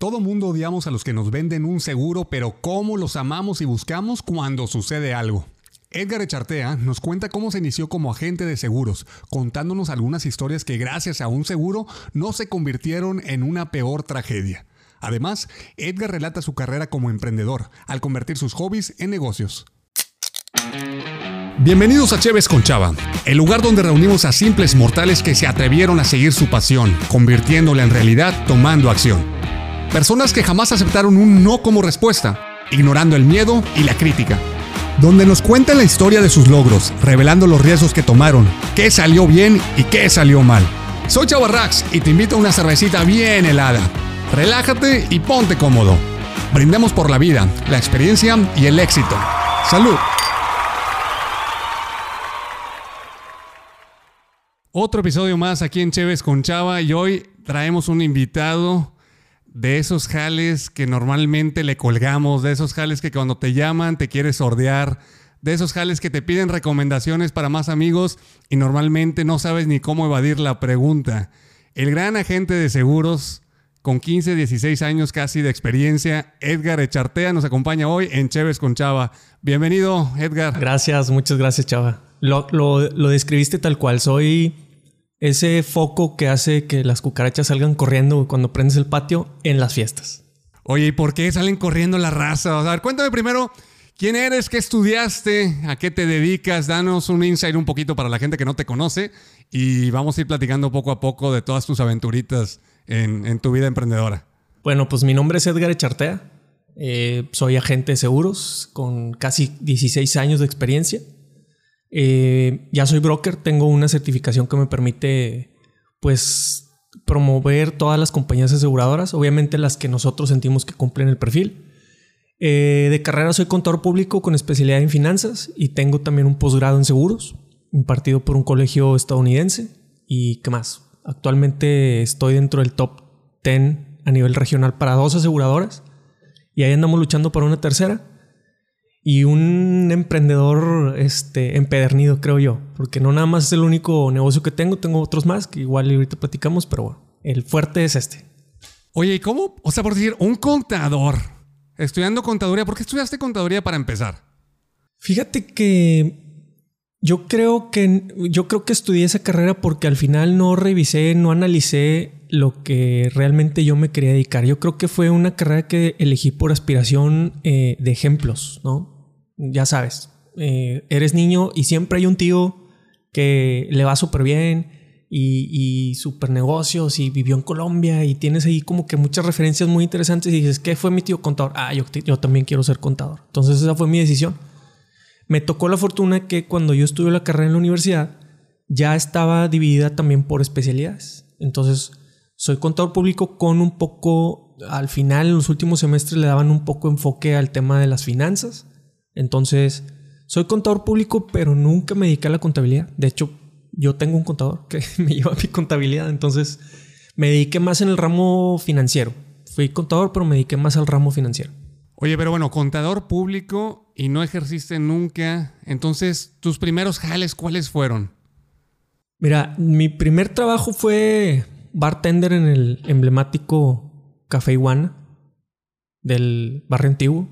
Todo mundo odiamos a los que nos venden un seguro, pero cómo los amamos y buscamos cuando sucede algo. Edgar Echartea nos cuenta cómo se inició como agente de seguros, contándonos algunas historias que gracias a un seguro no se convirtieron en una peor tragedia. Además, Edgar relata su carrera como emprendedor, al convertir sus hobbies en negocios. Bienvenidos a Chévez con Chava, el lugar donde reunimos a simples mortales que se atrevieron a seguir su pasión, convirtiéndola en realidad tomando acción. Personas que jamás aceptaron un no como respuesta, ignorando el miedo y la crítica. Donde nos cuentan la historia de sus logros, revelando los riesgos que tomaron, qué salió bien y qué salió mal. Soy Chavarrax y te invito a una cervecita bien helada. Relájate y ponte cómodo. Brindemos por la vida, la experiencia y el éxito. ¡Salud! Otro episodio más aquí en Chévez con Chava y hoy traemos un invitado de esos jales que normalmente le colgamos, de esos jales que cuando te llaman te quieres sordear, de esos jales que te piden recomendaciones para más amigos y normalmente no sabes ni cómo evadir la pregunta. El gran agente de seguros con 15, 16 años casi de experiencia, Edgar Echartea, nos acompaña hoy en Chévez con Chava. Bienvenido, Edgar. Gracias, muchas gracias, Chava. Lo, lo, lo describiste tal cual. Soy ese foco que hace que las cucarachas salgan corriendo cuando prendes el patio en las fiestas. Oye, ¿y por qué salen corriendo la raza? a ver, cuéntame primero quién eres, qué estudiaste, a qué te dedicas, danos un insight un poquito para la gente que no te conoce y vamos a ir platicando poco a poco de todas tus aventuritas en, tu vida emprendedora. Bueno, pues mi nombre es Edgar Echartea, eh, soy agente de seguros con casi 16 años de experiencia. Eh, ya soy broker, tengo una certificación que me permite, pues, promover todas las compañías aseguradoras, obviamente las que nosotros sentimos que cumplen el perfil. Eh, de carrera soy contador público con especialidad en finanzas y tengo también un posgrado en seguros, impartido por un colegio estadounidense. ¿Y qué más? Actualmente estoy dentro del top 10 a nivel regional para dos aseguradoras y ahí andamos luchando por una tercera y un emprendedor este, empedernido, creo yo, porque no nada más es el único negocio que tengo, tengo otros más que igual ahorita platicamos, pero bueno, el fuerte es este. Oye, ¿y cómo? O sea, por decir, un contador estudiando contaduría, ¿por qué estudiaste contaduría para empezar? Fíjate que yo creo que yo creo que estudié esa carrera porque al final no revisé, no analicé lo que realmente yo me quería dedicar. Yo creo que fue una carrera que elegí por aspiración eh, de ejemplos, ¿no? Ya sabes, eh, eres niño y siempre hay un tío que le va súper bien y, y súper negocios y vivió en Colombia y tienes ahí como que muchas referencias muy interesantes y dices, ¿qué fue mi tío contador? Ah, yo, yo también quiero ser contador. Entonces esa fue mi decisión. Me tocó la fortuna que cuando yo estudié la carrera en la universidad ya estaba dividida también por especialidades. Entonces, soy contador público con un poco, al final, en los últimos semestres le daban un poco enfoque al tema de las finanzas. Entonces, soy contador público, pero nunca me dediqué a la contabilidad. De hecho, yo tengo un contador que me lleva mi contabilidad. Entonces, me dediqué más en el ramo financiero. Fui contador, pero me dediqué más al ramo financiero. Oye, pero bueno, contador público y no ejerciste nunca. Entonces, ¿tus primeros jales cuáles fueron? Mira, mi primer trabajo fue bartender en el emblemático Café Iguana del barrio antiguo.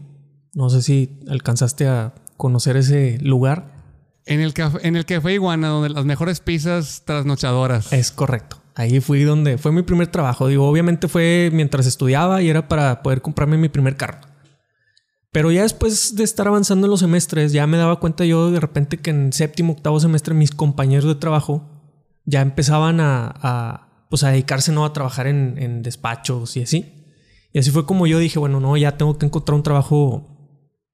No sé si alcanzaste a conocer ese lugar. En el, en el Café Iguana, donde las mejores pizzas trasnochadoras. Es correcto. Ahí fui donde fue mi primer trabajo. Digo, obviamente fue mientras estudiaba y era para poder comprarme mi primer carro. Pero ya después de estar avanzando en los semestres, ya me daba cuenta yo de repente que en séptimo, octavo semestre mis compañeros de trabajo ya empezaban a, pues a dedicarse ¿no? a trabajar en, despachos y así. Y así fue como yo dije, bueno, no, ya tengo que encontrar un trabajo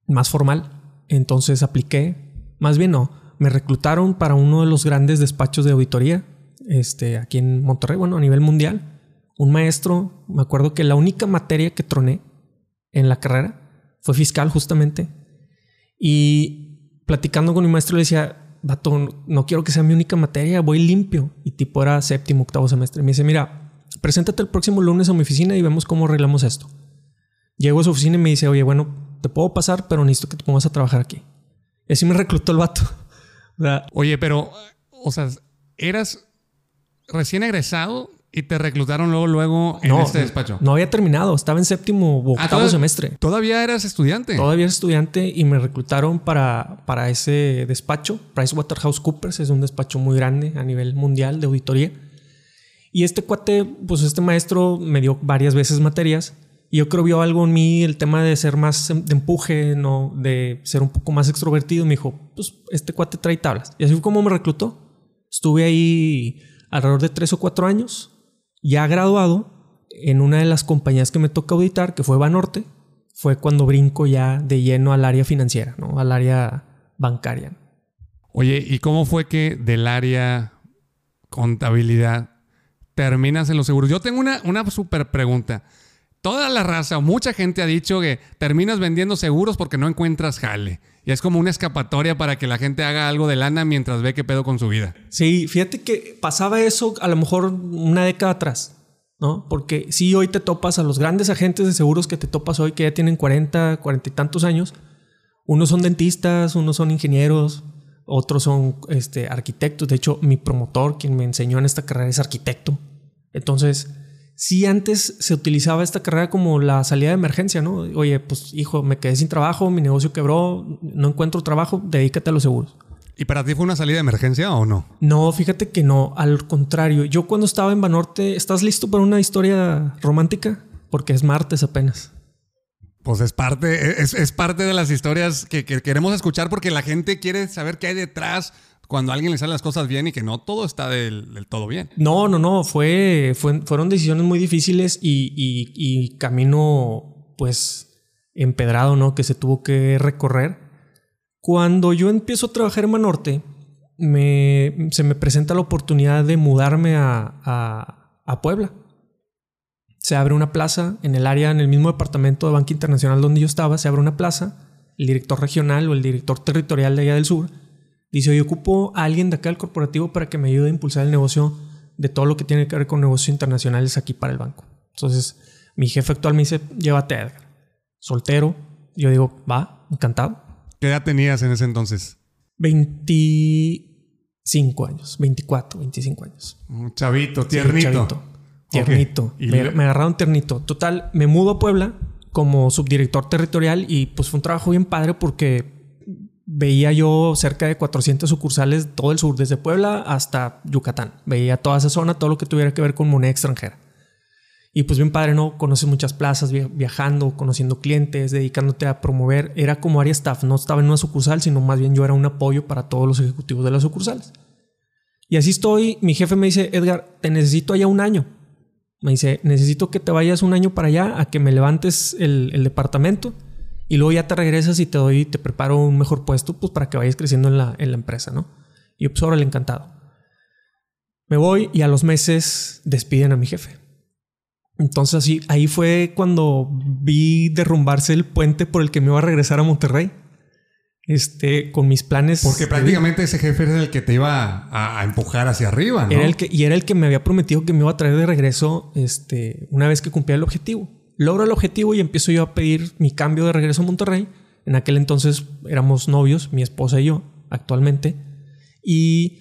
más formal. Entonces apliqué, más bien no, me reclutaron para uno de los grandes despachos de auditoría, este, aquí en Monterrey, bueno, a nivel mundial. Un maestro, me acuerdo que la única materia que troné en la carrera fue fiscal justamente. Y platicando con mi maestro le decía, vato, no quiero que sea mi única materia, voy limpio. Y tipo era séptimo, octavo semestre. Me dice, mira, preséntate el próximo lunes a mi oficina y vemos cómo arreglamos esto. Llego a su oficina y me dice, oye, bueno, te puedo pasar, pero necesito que te pongas a trabajar aquí. Y así me reclutó el vato. Oye, pero, o sea, eras recién egresado Y te reclutaron luego, luego en este despacho. No había terminado, estaba en séptimo o Ah, octavo toda- semestre. Todavía eras estudiante. Todavía era estudiante y me reclutaron para, para ese despacho. PricewaterhouseCoopers es un despacho muy grande a nivel mundial de auditoría. Y este cuate, pues este maestro me dio varias veces materias. Y yo creo vio algo en mí, el tema de ser más em- de empuje, no de ser un poco más extrovertido. Me dijo, pues este cuate trae tablas. Y así fue como me reclutó. Estuve ahí alrededor de tres o cuatro años, ya graduado, en una de las compañías que me toca auditar, que fue Banorte, fue cuando brinco ya de lleno al área financiera, ¿no? Al área bancaria. Oye, ¿y cómo fue que del área contabilidad terminas en los seguros? Yo tengo una, una súper pregunta. Toda la raza, mucha gente ha dicho que terminas vendiendo seguros porque no encuentras jale. Y es como una escapatoria para que la gente haga algo de lana mientras ve qué pedo con su vida. Sí, fíjate que pasaba eso a lo mejor una década atrás, ¿no? Porque si hoy te topas a los grandes agentes de seguros que te topas hoy, que ya tienen 40, 40 y tantos años, unos son dentistas, unos son ingenieros, otros son este, arquitectos. De hecho, mi promotor, quien me enseñó en esta carrera, es arquitecto. Entonces, sí antes se utilizaba esta carrera como la salida de emergencia, ¿no? Oye, pues hijo, me quedé sin trabajo, mi negocio quebró, no encuentro trabajo, dedícate a los seguros. ¿Y para ti fue una salida de emergencia o no? No, fíjate que no, al contrario. Yo cuando estaba en Banorte, ¿estás listo para una historia romántica? Porque es martes apenas. Pues es parte, es, es parte de las historias que, que queremos escuchar porque la gente quiere saber qué hay detrás cuando a alguien le salen las cosas bien y que no todo está del, todo bien. No, no, no, fue, fue- fueron decisiones muy difíciles y, y- camino pues empedrado, ¿no? Que se tuvo que recorrer. Cuando yo empiezo a trabajar en Banorte, me, se me presenta la oportunidad de mudarme a, a- a Puebla. Se abre una plaza en el área, en el mismo departamento de Banca Internacional donde yo estaba, se abre una plaza. El director regional o el director territorial de allá del sur dice, oye, ocupo a alguien de acá del corporativo para que me ayude a impulsar el negocio de todo lo que tiene que ver con negocios internacionales aquí para el banco. Entonces, mi jefe actual me dice, llévate a Edgar. Soltero. Yo digo, va, encantado. ¿Qué edad tenías en ese entonces? 25 años, 24, 25 años. Un chavito, Sí, tiernito. chavito. Tiernito. Me, le- me agarraron tiernito. Total, me mudo a Puebla como subdirector territorial y pues fue un trabajo bien padre porque veía yo cerca de 400 sucursales todo el sur, desde Puebla hasta Yucatán. Veía toda esa zona, todo lo que tuviera que ver con moneda extranjera. Y pues bien padre, ¿no? Conoces muchas plazas, via- viajando, conociendo clientes, dedicándote a promover. Era como área staff, no estaba en una sucursal, sino más bien yo era un apoyo para todos los ejecutivos de las sucursales. Y así estoy. Mi jefe me dice, Edgar, te necesito allá un año. Me dice, necesito que te vayas un año para allá a que me levantes el departamento y luego ya te regresas y te doy, te preparo un mejor puesto pues para que vayas creciendo en la, en la empresa, ¿no? Y yo, pues órale, encantado. Me voy y a los meses despiden a mi jefe. Entonces así, ahí fue cuando vi derrumbarse el puente por el que me iba a regresar a Monterrey. Este, con mis planes. Porque prácticamente ese jefe era el que te iba a, a empujar hacia arriba, ¿no? Era el que, y era el que me había prometido que me iba a traer de regreso este, una vez que cumplía el objetivo. Logro el objetivo y empiezo yo a pedir mi cambio de regreso a Monterrey. En aquel entonces éramos novios, mi esposa y yo, actualmente. Y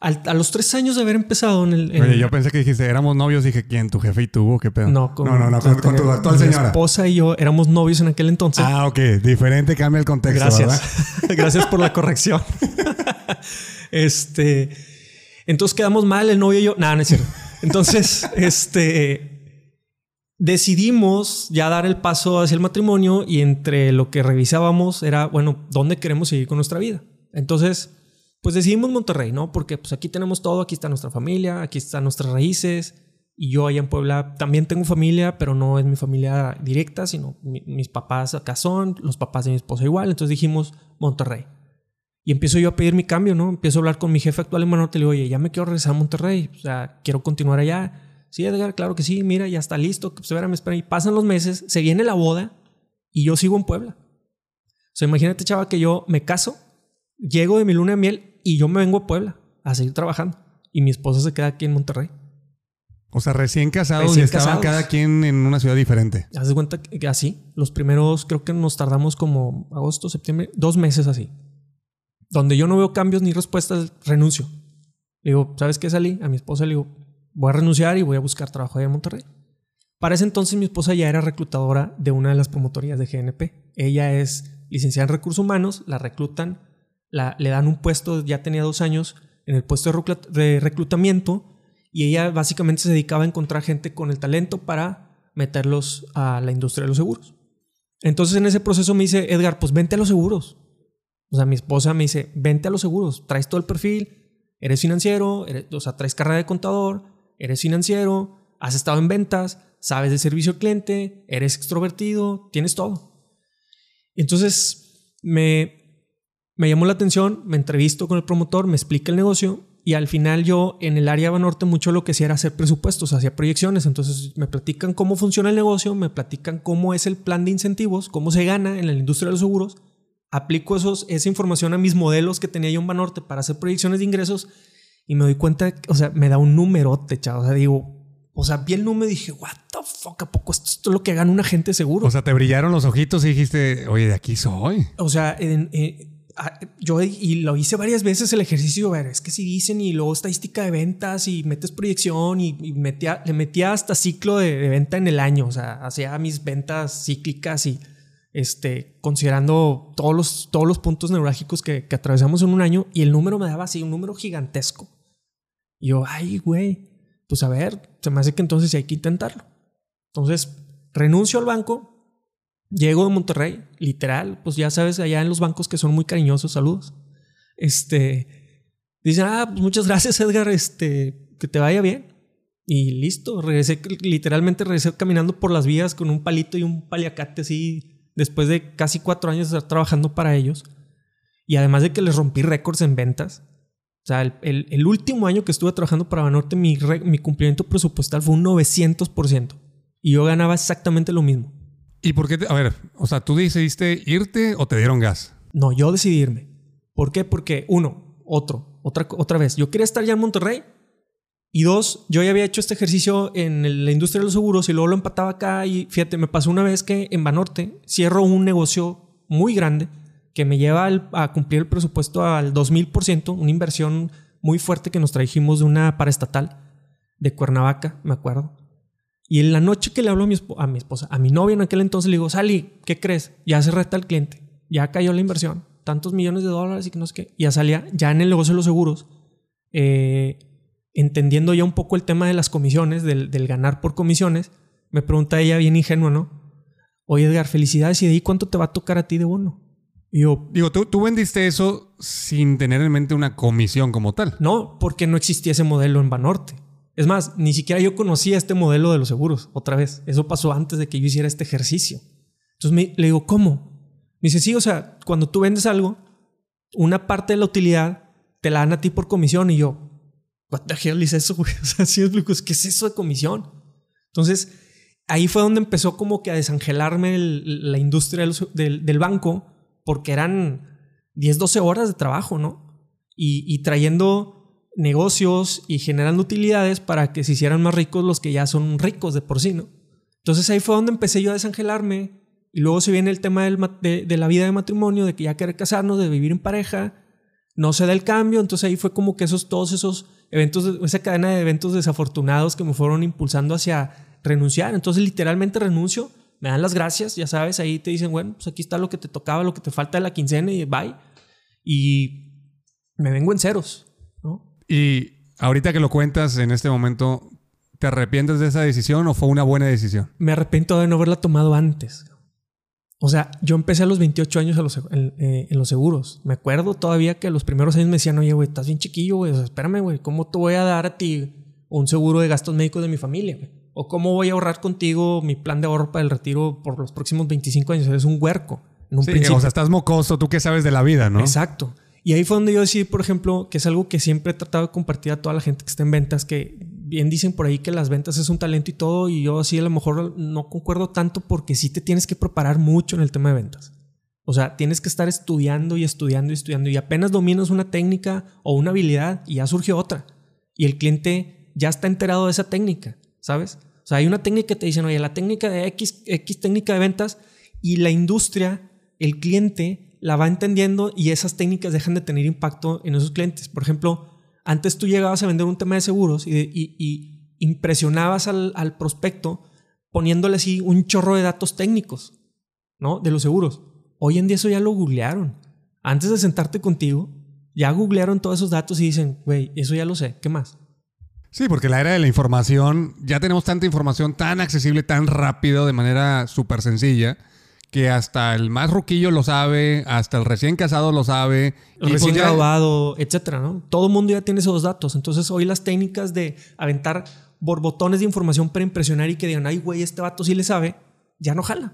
al- a los tres años de haber empezado en el... en- Oye, yo pensé que dijiste, éramos novios, dije, ¿quién? ¿Tu jefe y tú? ¿O ¿Qué pedo? no, con, no, no, no, con, con tu actual mi señora. esposa y yo éramos novios en aquel entonces. Ah, ok. Diferente cambia el contexto, Gracias. ¿verdad? Gracias por la corrección. este. Entonces quedamos mal el novio y yo. Nada, no es cierto. Entonces, este. Decidimos ya dar el paso hacia el matrimonio y entre lo que revisábamos era, bueno, ¿dónde queremos seguir con nuestra vida? Entonces, pues decidimos Monterrey, ¿no? Porque pues aquí tenemos todo, aquí está nuestra familia, aquí están nuestras raíces. Y yo allá en Puebla también tengo familia, pero no es mi familia directa, sino mi- mis papás acá son, los papás de mi esposa igual. Entonces dijimos Monterrey. Y empiezo yo a pedir mi cambio, ¿no? Empiezo a hablar con mi jefe actual en Banorte. Le digo, oye, ya me quiero regresar a Monterrey. O sea, quiero continuar allá. Sí, Edgar, claro que sí. Mira, ya está listo. Pues, espérame, espérame. Y pasan los meses, se viene la boda y yo sigo en Puebla. O sea, imagínate, chava, que yo me caso, llego de mi luna de miel y yo me vengo a Puebla a seguir trabajando. Y mi esposa se queda aquí en Monterrey. O sea, recién casados Recién y estaban casados. cada quien en una ciudad diferente. Haz de cuenta que así, los primeros creo que nos tardamos como agosto, septiembre, dos meses así. Donde yo no veo cambios ni respuestas, renuncio. Le digo, ¿sabes qué salí? A mi esposa le digo, voy a renunciar y voy a buscar trabajo allá en Monterrey. Para ese entonces mi esposa ya era reclutadora de una de las promotorías de GNP. Ella es licenciada en recursos humanos, la reclutan, la, le dan un puesto, ya tenía dos años en el puesto de reclutamiento y ella básicamente se dedicaba a encontrar gente con el talento para meterlos a la industria de los seguros. Entonces en ese proceso me dice, Edgar, pues vente a los seguros. O sea, mi esposa me dice, vente a los seguros, traes todo el perfil, eres financiero, o sea, traes carrera de contador, eres financiero, has estado en ventas, sabes de servicio al cliente, eres extrovertido, tienes todo. Entonces me, me llamó la atención, me entrevisto con el promotor, me explica el negocio y al final yo en el área norte mucho lo que hacía era hacer presupuestos, hacía proyecciones. Entonces me platican cómo funciona el negocio, me platican cómo es el plan de incentivos, cómo se gana en la industria de los seguros. Aplico esos, esa información a mis modelos que tenía yo en Banorte para hacer proyecciones de ingresos y me doy cuenta, o sea, me da un número, chavo. O sea, digo, o sea, vi el número y dije, what the fuck, ¿a poco esto, es lo que gana un agente seguro? O sea, te brillaron los ojitos y dijiste, oye, de aquí soy. O sea, en, eh, Ah, yo y lo hice varias veces el ejercicio, ver, es que si dicen y luego estadística de ventas y metes proyección y, metía, le metía hasta ciclo de, venta en el año, o sea, hacía mis ventas cíclicas y este, considerando todos los, todos los puntos neurálgicos que, que atravesamos en un año y el número me daba así, un número gigantesco. Y yo, ay, güey, pues a ver, se me hace que entonces hay que intentarlo. Entonces, renuncio al banco, Llego de Monterrey, literal, pues ya sabes, allá en los bancos que son muy cariñosos, saludos. Este, dicen, ah, pues muchas gracias Edgar, este, que te vaya bien. Y listo, regresé, literalmente regresé caminando por las vías con un palito y un paliacate así, después de casi cuatro años de estar trabajando para ellos. Y además de que les rompí récords en ventas. O sea, el, el, último año que estuve trabajando para Banorte, mi, mi cumplimiento presupuestal fue un 900%. Y yo ganaba exactamente lo mismo. ¿Y por qué? a ver, o sea, ¿tú decidiste irte o te dieron gas? No, yo decidí irme. ¿Por qué? Porque, uno, otro, otra, otra vez, yo quería estar ya en Monterrey. Y dos, yo ya había hecho este ejercicio en la industria de los seguros y luego lo empataba acá. Y fíjate, me pasó una vez que en Banorte cierro un negocio muy grande que me lleva a cumplir el presupuesto al 2000%, una inversión muy fuerte que nos trajimos de una paraestatal de Cuernavaca, me acuerdo. Y en la noche que le hablo a mi, esposa, a mi novia en aquel entonces, le digo, Sally, ¿qué crees? Ya se reta el cliente, ya cayó la inversión, tantos millones de dólares y que no sé qué. Ya salía, ya en el negocio de los seguros, eh, entendiendo ya un poco el tema de las comisiones, del, ganar por comisiones, me pregunta ella bien ingenua, ¿no? Oye, Edgar, felicidades, ¿y de ahí cuánto te va a tocar a ti de bono? Yo, Digo, ¿tú, tú vendiste eso sin tener en mente una comisión como tal. No, porque no existía ese modelo en Banorte. Es más, ni siquiera yo conocía este modelo de los seguros, otra vez. Eso pasó antes de que yo hiciera este ejercicio. Entonces le digo, ¿cómo? Me dice, sí, o sea, cuando tú vendes algo, una parte de la utilidad te la dan a ti por comisión. Y yo, ¿what the hell is eso, güey? O sea, sí explico, ¿qué es eso de comisión? Entonces, ahí fue donde empezó como que a desangelarme la industria del, del, banco, porque eran 10, 12 horas de trabajo, ¿no? Y, trayendo negocios y generando utilidades para que se hicieran más ricos los que ya son ricos de por sí, ¿no? Entonces ahí fue donde empecé yo a desangelarme y luego se viene el tema de, de, la vida de matrimonio, de que ya querer casarnos, de vivir en pareja, no se da el cambio, entonces ahí fue como que esos, todos esos eventos, esa cadena de eventos desafortunados que me fueron impulsando hacia renunciar, entonces literalmente renuncio, me dan las gracias, ya sabes, ahí te dicen, bueno, pues aquí está lo que te tocaba, lo que te falta de la quincena y bye, y me vengo en ceros, ¿no? Y ahorita que lo cuentas en este momento, ¿te arrepientes de esa decisión o fue una buena decisión? Me arrepiento de no haberla tomado antes. O sea, yo empecé a los 28 años eh, en, los seguros. Me acuerdo todavía que los primeros años me decían, oye, güey, estás bien chiquillo, güey. espérame, güey, ¿cómo te voy a dar a ti un seguro de gastos médicos de mi familia? O cómo voy a ahorrar contigo mi plan de ahorro para el retiro por los próximos 25 años. Eres un huerco. En un principio. O sea, estás mocoso, tú qué sabes de la vida, ¿no? Exacto. Y ahí fue donde yo decidí, por ejemplo, que es algo que siempre he tratado de compartir a toda la gente que está en ventas, que bien dicen por ahí que las ventas es un talento y todo, y yo así a lo mejor no concuerdo tanto porque sí te tienes que preparar mucho en el tema de ventas. O sea, tienes que estar estudiando y estudiando y estudiando y apenas dominas una técnica o una habilidad y ya surge otra. Y el cliente ya está enterado de esa técnica, ¿sabes? O sea, hay una técnica que te dicen, oye, la técnica de X, X técnica de ventas y la industria, el cliente la va entendiendo y esas técnicas dejan de tener impacto en esos clientes. Por ejemplo, antes tú llegabas a vender un tema de seguros y, impresionabas al, al prospecto poniéndole así un chorro de datos técnicos, ¿no? De los seguros. Hoy en día eso ya lo googlearon. Antes de sentarte contigo, ya googlearon todos esos datos y dicen, güey, eso ya lo sé, ¿qué más? Sí, porque la era de la información, ya tenemos tanta información tan accesible, tan rápido, de manera súper sencilla, que hasta el más ruquillo lo sabe, hasta el recién casado lo sabe. El recién pues graduado, etcétera, ¿no? Todo el mundo ya tiene esos datos. Entonces, hoy las técnicas de aventar borbotones de información para impresionar y que digan, ay, güey, este vato sí le sabe, ya no jala.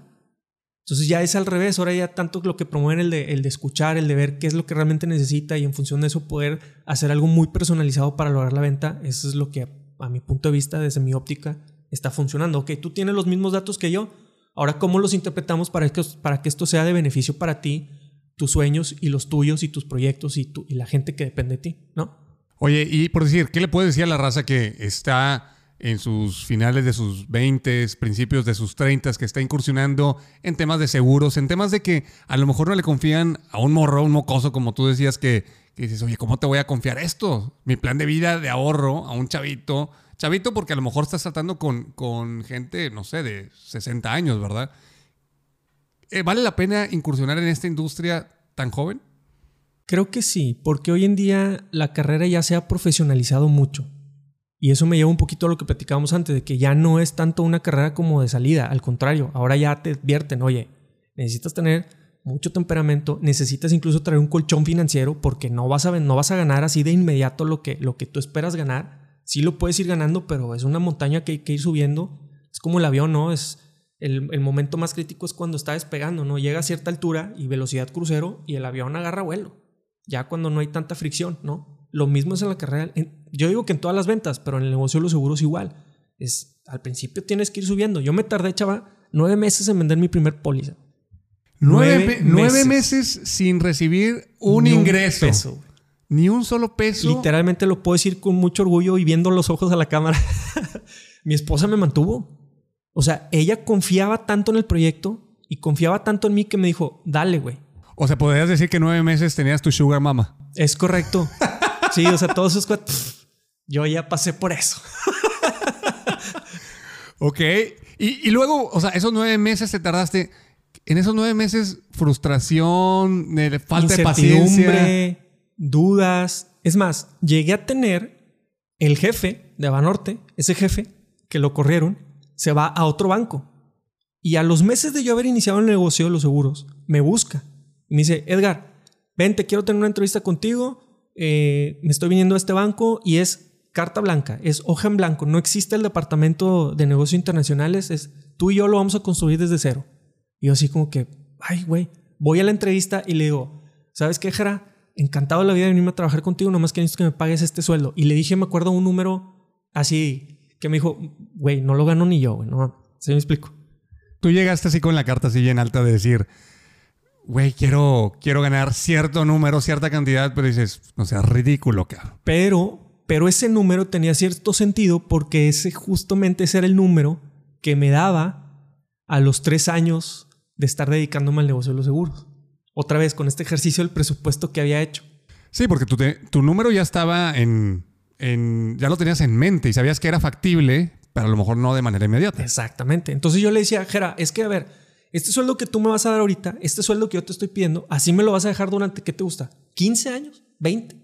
Entonces ya es al revés, ahora ya tanto lo que promueven el de, el de escuchar, el de ver qué es lo que realmente necesita y en función de eso poder hacer algo muy personalizado para lograr la venta, eso es lo que a mi punto de vista, desde mi óptica, está funcionando. Ok, tú tienes los mismos datos que yo, ahora cómo los interpretamos para que, para que esto sea de beneficio para ti, tus sueños y los tuyos y tus proyectos y, y la gente que depende de ti, ¿no? Oye, y por decir, ¿qué le puedes decir a la raza que está en sus finales de sus 20, principios de sus 30, que está incursionando en temas de seguros, en temas de que a lo mejor no le confían a un morro, un mocoso, como tú decías, que, dices, oye, ¿cómo te voy a confiar esto? Mi plan de vida de ahorro a un chavito. Chavito porque a lo mejor estás tratando con, con gente, no sé, de 60 años, ¿verdad? Eh, ¿Vale la pena incursionar en esta industria tan joven? Creo que sí, porque hoy en día la carrera ya se ha profesionalizado mucho. Y eso me lleva un poquito a lo que platicábamos antes, de que ya no es tanto una carrera como de salida, al contrario, ahora ya te advierten, oye, necesitas tener mucho temperamento, necesitas incluso traer un colchón financiero porque no vas a, no vas a ganar así de inmediato lo que, lo que tú esperas ganar. Sí lo puedes ir ganando, pero es una montaña que hay que ir subiendo. Es como el avión, ¿no? Es el, el momento más crítico es cuando está despegando, ¿no? Llega a cierta altura y velocidad crucero y el avión agarra vuelo. Ya cuando no hay tanta fricción, ¿no? Lo mismo es en la carrera. Yo digo que en todas las ventas, pero en el negocio de los seguros igual. Es, al principio tienes que ir subiendo. Yo me tardé, chava, nueve meses en vender mi primer póliza. Nueve, meses. sin recibir un ingreso. Ni un solo peso. Literalmente lo puedo decir con mucho orgullo y viendo los ojos a la cámara. mi esposa me mantuvo. O sea, ella confiaba tanto en el proyecto y confiaba tanto en mí que me dijo, dale, güey. O sea, podrías decir que nueve meses tenías tu sugar mama. Es correcto. Sí, o sea, todos esos yo ya pasé por eso. ok. Y, y, luego, o sea, esos nueve meses te tardaste. En esos nueve meses, frustración, falta de paciencia. dudas. Es más, llegué a tener el jefe de Banorte, ese jefe que lo corrieron, se va a otro banco. Y a los meses de yo haber iniciado el negocio de los seguros, me busca. Y me dice, Edgar, ven, te quiero tener una entrevista contigo eh, me estoy viniendo a este banco y es carta blanca, es hoja en blanco. No existe el departamento de negocios internacionales, es tú y yo lo vamos a construir desde cero. Y yo así como que, ay, güey, voy a la entrevista y le digo, ¿sabes qué, Jera? Encantado de la vida de venirme a trabajar contigo, nomás que necesito que me pagues este sueldo. Y le dije, me acuerdo un número así, que me dijo, güey, no lo gano ni yo, güey, no, ¿se me explico? Tú llegaste así con la carta así en alta de decir, güey, quiero, quiero ganar cierto número, cierta cantidad, pero dices, no sea ridículo, cabrón. Pero, pero ese número tenía cierto sentido porque ese justamente ese era el número que me daba a los tres años de estar dedicándome al negocio de los seguros. Otra vez, con este ejercicio del presupuesto que había hecho. Sí, porque tu, tu número ya estaba en, en, ya lo tenías en mente y sabías que era factible, pero a lo mejor no de manera inmediata. Exactamente. Entonces yo le decía, Jera, es que a ver, este sueldo que tú me vas a dar ahorita, este sueldo que yo te estoy pidiendo, así me lo vas a dejar durante, ¿qué te gusta? ¿15 años? ¿20?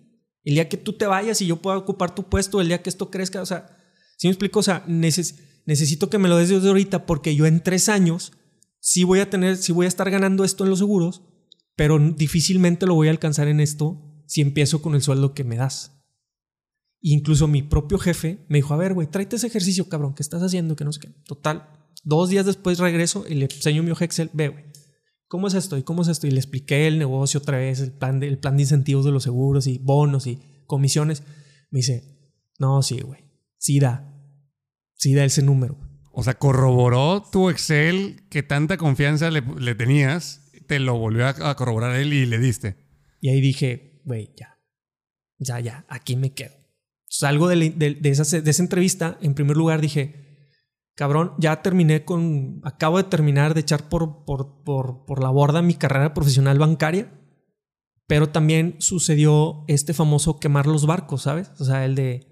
El día que tú te vayas y yo pueda ocupar tu puesto, el día que esto crezca, o sea, si me explico? O sea, necesito que me lo des desde ahorita porque yo en tres años sí voy a tener, sí voy a estar ganando esto en los seguros, pero difícilmente lo voy a alcanzar en esto si empiezo con el sueldo que me das. incluso mi propio jefe me dijo, a ver, güey, tráete ese ejercicio, cabrón, ¿qué estás haciendo? Que no sé qué. Total, Dos días después regreso y le enseño mi Excel. Ve, ¿cómo es esto? ¿Y cómo es esto? Y le expliqué el negocio otra vez, el plan de, el plan de incentivos de los seguros y bonos y comisiones. Me dice, no, sí, güey. Sí da. Sí da ese número. O sea, corroboró tu Excel que tanta confianza le, tenías, te lo volvió a, corroborar él y le diste. Y ahí dije, güey, ya. Ya, ya, aquí me quedo. Salgo de, de, esa, de esa entrevista, en primer lugar dije, cabrón, ya terminé con, acabo de terminar de echar por, por, por, por la borda mi carrera profesional bancaria, pero también sucedió este famoso quemar los barcos, ¿sabes? O sea, el de,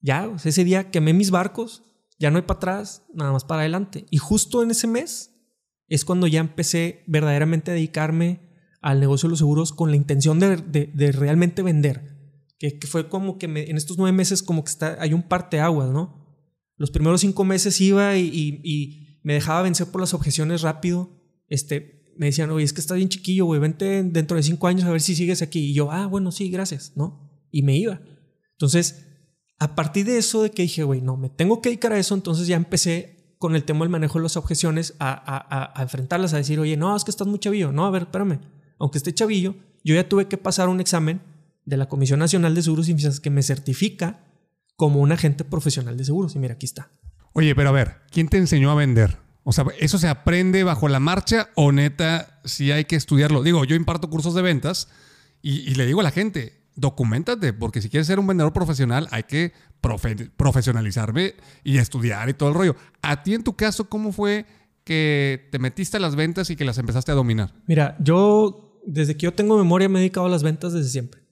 Ya, ese día quemé mis barcos, ya no hay para atrás, nada más para adelante. Y justo en ese mes es cuando ya empecé verdaderamente a dedicarme al negocio de los seguros con la intención de, realmente vender. Que, fue como que en estos nueve meses como que está, hay un parteaguas, ¿no? Los primeros cinco meses iba y, me dejaba vencer por las objeciones rápido. Este, me decían, oye, es que estás bien chiquillo, güey, vente dentro de cinco años a ver si sigues aquí. Y yo, ah, bueno, sí, gracias, ¿no? Y me iba. Entonces, a partir de eso, de que dije, güey, no, me tengo que dedicar a eso, entonces ya empecé con el tema del manejo de las objeciones a, enfrentarlas, a decir, oye, no, es que estás muy chavillo. No, a ver, espérame aunque esté chavillo, yo ya tuve que pasar un examen de la Comisión Nacional de Seguros y Fianzas que me certifica como un agente profesional de seguros. Y mira, aquí está. Oye, pero a ver, ¿quién te enseñó a vender? O sea, ¿eso se aprende bajo la marcha o neta si hay que estudiarlo? Digo, yo imparto cursos de ventas y, le digo a la gente, documentate, porque si quieres ser un vendedor profesional hay que profesionalizarme y estudiar y todo el rollo. A ti en tu caso, ¿cómo fue que te metiste a las ventas y que las empezaste a dominar? Mira, yo desde que yo tengo memoria me he dedicado a las ventas desde siempre.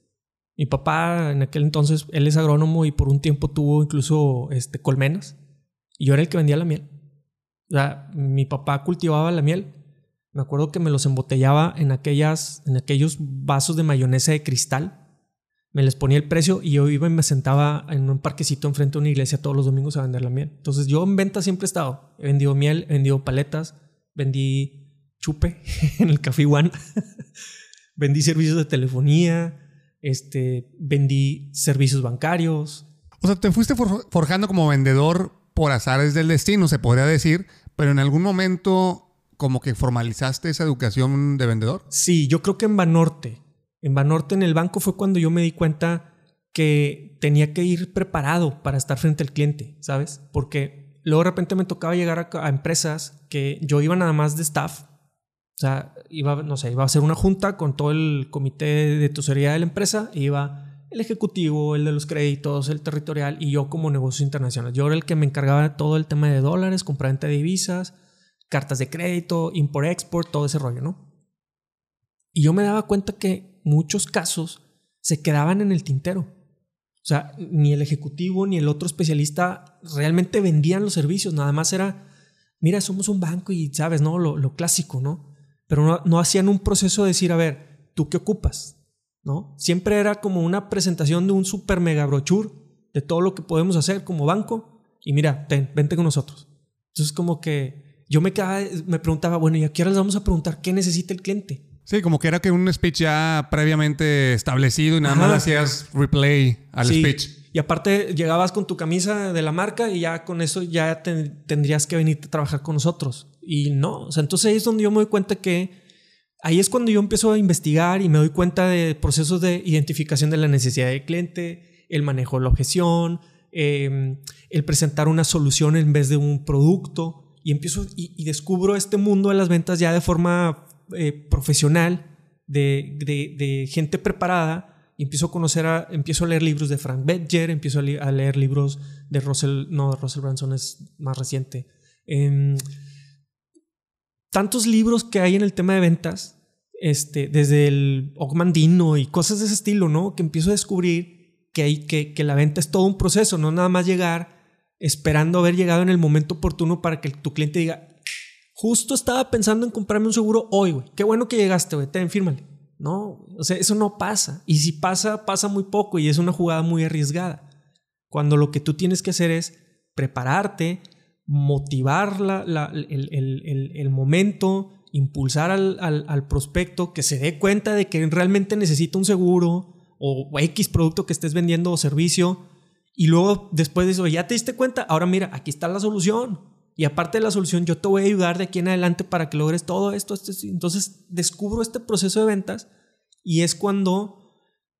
Mi papá en aquel entonces, él es agrónomo y por un tiempo tuvo incluso este, colmenas. Y yo era el que vendía la miel. O sea, mi papá cultivaba la miel. Me acuerdo que me los embotellaba en, aquellas, en aquellos vasos de mayonesa de cristal me les ponía el precio y yo iba y me sentaba en un parquecito enfrente de una iglesia todos los domingos a vender la miel. Entonces yo en venta siempre he estado. He vendido miel, he vendido paletas, vendí chupe en el Café One, vendí servicios de telefonía, este, vendí servicios bancarios. O sea, te fuiste forjando como vendedor por azares del destino, se podría decir, pero en algún momento como que formalizaste esa educación de vendedor. Sí, yo creo que en Banorte en Banorte, en el banco, fue cuando yo me di cuenta que tenía que ir preparado para estar frente al cliente, ¿sabes? Porque luego de repente me tocaba llegar a, empresas que yo iba nada más de staff. O sea, iba, no sé, iba a hacer una junta con todo el comité de tesorería de la empresa, iba el ejecutivo, el de los créditos, el territorial y yo como negocio internacional. Yo era el que me encargaba de todo el tema de dólares, compra de divisas, cartas de crédito, import-export, todo ese rollo, ¿no? Y yo me daba cuenta que muchos casos se quedaban en el tintero. O sea, ni el ejecutivo ni el otro especialista realmente vendían los servicios, nada más era, mira, somos un banco y sabes, ¿no? Lo, clásico, ¿no? Pero no, hacían un proceso de decir, a ver, ¿tú qué ocupas? ¿No? Siempre era como una presentación de un super mega brochure de todo lo que podemos hacer como banco y mira, ten, vente con nosotros. Entonces como que yo me, quedaba, me preguntaba, bueno, ¿y a qué hora les vamos a preguntar qué necesita el cliente? Sí, como que era que un speech ya previamente establecido y nada más hacías replay al speech. Y aparte llegabas con tu camisa de la marca y ya con eso ya tendrías que venir a trabajar con nosotros. Y no, o sea, entonces ahí es donde yo me doy cuenta que ahí es cuando yo empiezo a investigar y me doy cuenta de procesos de identificación de la necesidad del cliente, el manejo de la objeción, em, el presentar una solución en vez de un producto. Y empiezo y descubro este mundo de las ventas ya de forma eh, profesional, de, gente preparada, y empiezo a conocer, a, empiezo a leer libros de Frank Bedger, empiezo a, leer libros de Russell, no, Russell Branson es más reciente. Em, tantos libros que hay en el tema de ventas, este, desde el Ogmandino y cosas de ese estilo, ¿no? Que empiezo a descubrir que, hay, que, que la venta es todo un proceso, no nada más llegar esperando haber llegado en el momento oportuno para que tu cliente diga, Justo estaba pensando en comprarme un seguro hoy, güey. Qué bueno que llegaste, güey. Ten, fírmale. No, o sea, eso no pasa. Y si pasa, pasa muy poco y es una jugada muy arriesgada. Cuando lo que tú tienes que hacer es prepararte, motivar el, momento, impulsar al, prospecto que se dé cuenta de que realmente necesita un seguro o, X producto que estés vendiendo o servicio. Y luego, después de eso, ya te diste cuenta, ahora mira, aquí está la solución y aparte de la solución, yo te voy a ayudar de aquí en adelante para que logres todo esto. Entonces descubro este proceso de ventas y es cuando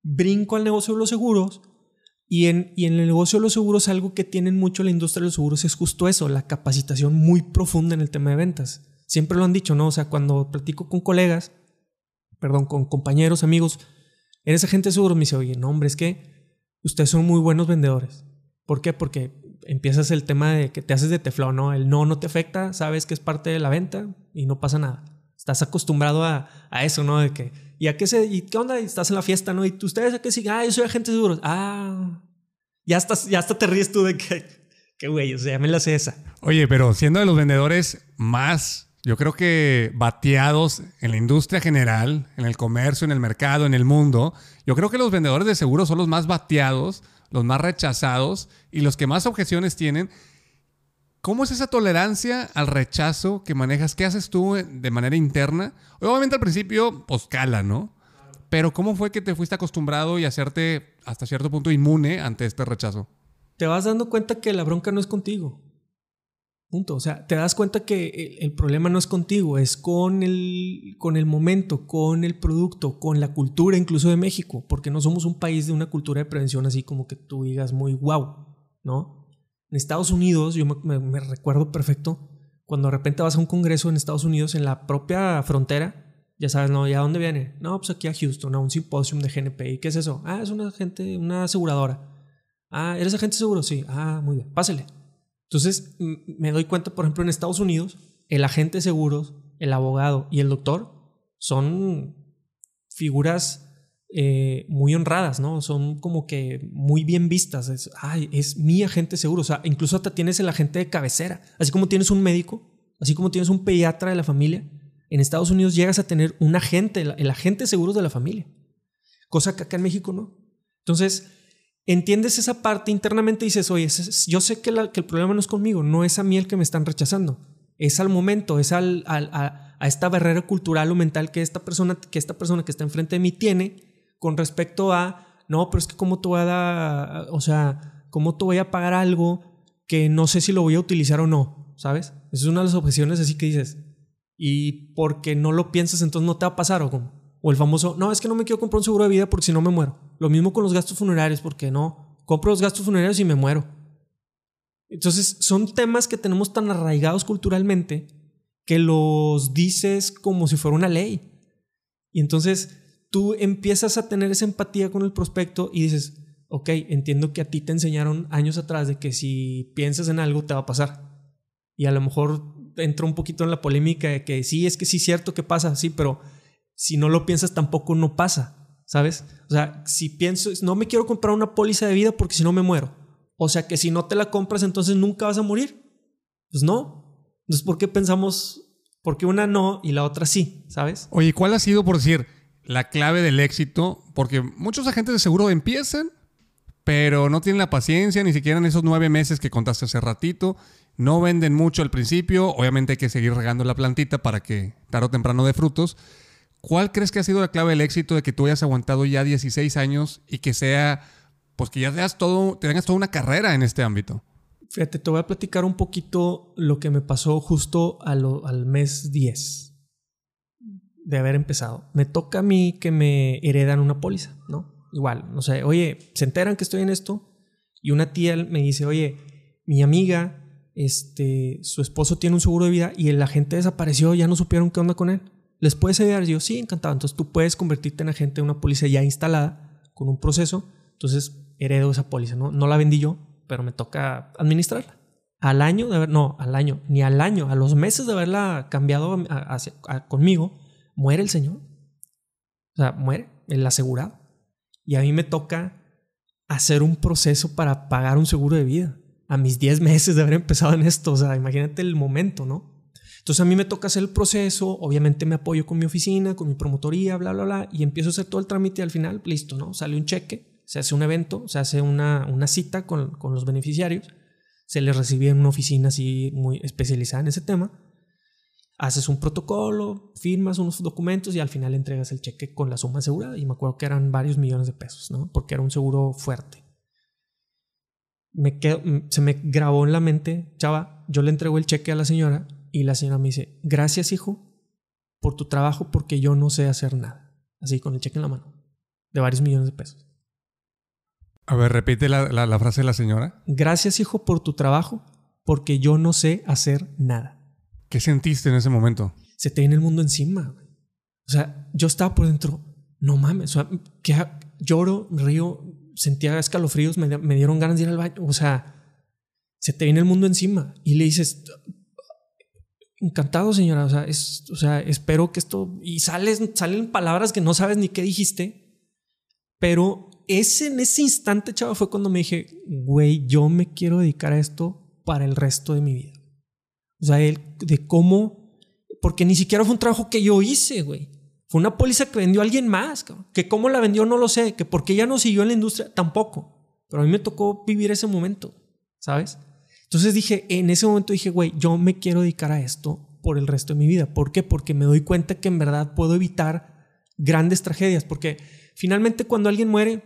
brinco al negocio de los seguros. Y en, y en el negocio de los seguros, algo que tienen mucho la industria de los seguros es justo eso, la capacitación muy profunda en el tema de ventas. Siempre lo han dicho, ¿no? O sea, cuando platico con colegas, perdón, con compañeros, amigos, eres agente de seguros, me dice, oye, no, hombre, es que ustedes son muy buenos vendedores. ¿Por qué? Porque empiezas el tema de que te haces de teflón, ¿no? El no no te afecta, sabes que es parte de la venta y no pasa nada. Estás acostumbrado a, eso, ¿no? De que, ¿y a qué se, y qué onda? estás en la fiesta, ¿no? Y ustedes a qué siguen, ah, yo soy agente de seguros. Ah, Ya hasta, ya hasta te ríes tú de que, qué güey, o sea, me la sé esa. Oye, pero siendo de los vendedores más, yo creo que bateados en la industria general, en el comercio, en el mercado, en el mundo, yo creo que los vendedores de seguros son los más bateados, los más rechazados y los que más objeciones tienen. ¿Cómo es esa tolerancia al rechazo que manejas? ¿Qué haces tú de manera interna? Obviamente al principio, pues cala, ¿no? Pero ¿cómo fue que te fuiste acostumbrado y hacerte hasta cierto punto inmune ante este rechazo? Te vas dando cuenta que la bronca no es contigo. Punto. O sea, te das cuenta que el problema no es contigo, es con el, con el momento, con el producto, con la cultura incluso de México, porque no somos un país de una cultura de prevención así como que tú digas muy wow, ¿no? En Estados Unidos, yo me, recuerdo perfecto, cuando de repente vas a un congreso en Estados Unidos, en la propia frontera, ya sabes, ¿no? ¿Y a dónde viene? No, pues aquí a Houston, a un simposium de GNP. ¿Y qué es eso? Ah, es una gente, una aseguradora. Ah, ¿eres agente seguro? Sí. Ah, muy bien, pásale. Entonces, me doy cuenta, por ejemplo, en Estados Unidos, el agente de seguros, el abogado y el doctor son figuras eh, muy honradas, ¿no? Son como que muy bien vistas. Es, ay, es mi agente seguro. O sea, incluso hasta tienes el agente de cabecera. Así como tienes un médico, así como tienes un pediatra de la familia, en Estados Unidos llegas a tener un agente, el, agente seguro de la familia. Cosa que acá en México no. Entonces, entiendes esa parte internamente y dices, oye, yo sé que, el problema no es conmigo, no es a mí el que me están rechazando. Es al momento, es al, a, a, esta barrera cultural o mental que esta persona que esta persona que está enfrente de mí tiene con respecto a, no, pero es que cómo te voy a dar, o sea, cómo te voy a pagar algo que no sé si lo voy a utilizar o no, ¿sabes? Esa es una de las objeciones así que dices. Y porque no lo piensas, entonces no te va a pasar o como. O el famoso, no, es que no me quiero comprar un seguro de vida porque si no me muero. Lo mismo con los gastos funerarios, porque no, compro los gastos funerarios y me muero. Entonces, son temas que tenemos tan arraigados culturalmente que los dices como si fuera una ley. Y entonces, tú empiezas a tener esa empatía con el prospecto y dices, ok, entiendo que a ti te enseñaron años atrás de que si piensas en algo te va a pasar. Y a lo mejor entra un poquito en la polémica de que sí, es que sí es cierto que pasa, sí, pero si no lo piensas tampoco no pasa, ¿sabes? O sea, si pienso, no me quiero comprar una póliza de vida porque si no me muero. O sea, que si no te la compras entonces nunca vas a morir. Pues no. Entonces, ¿por qué pensamos, por qué una no y la otra sí, ¿sabes? Oye, ¿cuál ha sido, por decir, la clave del éxito, porque muchos agentes de seguro empiezan, pero no tienen la paciencia, ni siquiera en esos nueve meses que contaste hace ratito. No venden mucho al principio, obviamente hay que seguir regando la plantita para que tarde o temprano dé frutos. ¿Cuál crees que ha sido la clave del éxito de que tú hayas aguantado ya 16 años y que sea, pues que ya seas todo, tengas toda una carrera en este ámbito? Fíjate, te voy a platicar un poquito lo que me pasó justo al mes 10 de haber empezado. Me toca a mí que me heredan una póliza, ¿no? Igual, no sé, oye, se enteran que estoy en esto y una tía me dice, oye, mi amiga, este, su esposo tiene un seguro de vida y el agente desapareció, ya no supieron qué onda con él. ¿Les puedes ayudar? Yo, sí, encantado. Entonces tú puedes convertirte en agente de una póliza ya instalada con un proceso. Entonces heredo esa póliza, ¿no? No la vendí yo, pero me toca administrarla. Al año de haber, no, al año, ni al año, a los meses de haberla cambiado conmigo, muere el señor. O sea, muere el asegurado. Y a mí me toca hacer un proceso para pagar un seguro de vida. A mis 10 meses de haber empezado en esto. O sea, imagínate el momento, ¿no? Entonces a mí me toca hacer el proceso, obviamente me apoyo con mi oficina, con mi promotoría, bla, bla, bla, y empiezo a hacer todo el trámite y al final, listo, ¿no? Sale un cheque, se hace un evento, se hace una, una cita con, con los beneficiarios, se les recibe en una oficina así muy especializada en ese tema, haces un protocolo, firmas unos documentos y al final entregas el cheque con la suma asegurada. Y me acuerdo que eran varios millones de pesos, ¿no? Porque era un seguro fuerte. Me se me grabó en la mente, chava, yo le entrego el cheque a la señora y la señora me dice, gracias hijo por tu trabajo porque yo no sé hacer nada. Así con el cheque en la mano, de varios millones de pesos. A ver, repite la, la frase de la señora. Gracias hijo por tu trabajo porque yo no sé hacer nada. ¿Qué sentiste en ese momento? Se te viene el mundo encima. O sea, yo estaba por dentro, no mames, o sea, lloro, río, sentía escalofríos, me, dieron ganas de ir al baño. O sea, se te viene el mundo encima y le dices, encantado señora, o sea, o sea espero que esto... Y sales, salen palabras que no sabes ni qué dijiste, pero ese, en ese instante, chava, fue cuando me dije, güey, yo me quiero dedicar a esto para el resto de mi vida. O sea, el, de cómo, porque ni siquiera fue un trabajo que yo hice, güey. Fue una póliza que vendió alguien más, que cómo la vendió no lo sé, que por qué ya no siguió en la industria tampoco. Pero a mí me tocó vivir ese momento, ¿sabes? Entonces dije, en ese momento dije, güey, yo me quiero dedicar a esto por el resto de mi vida. ¿Por qué? Porque me doy cuenta que en verdad puedo evitar grandes tragedias, porque finalmente cuando alguien muere,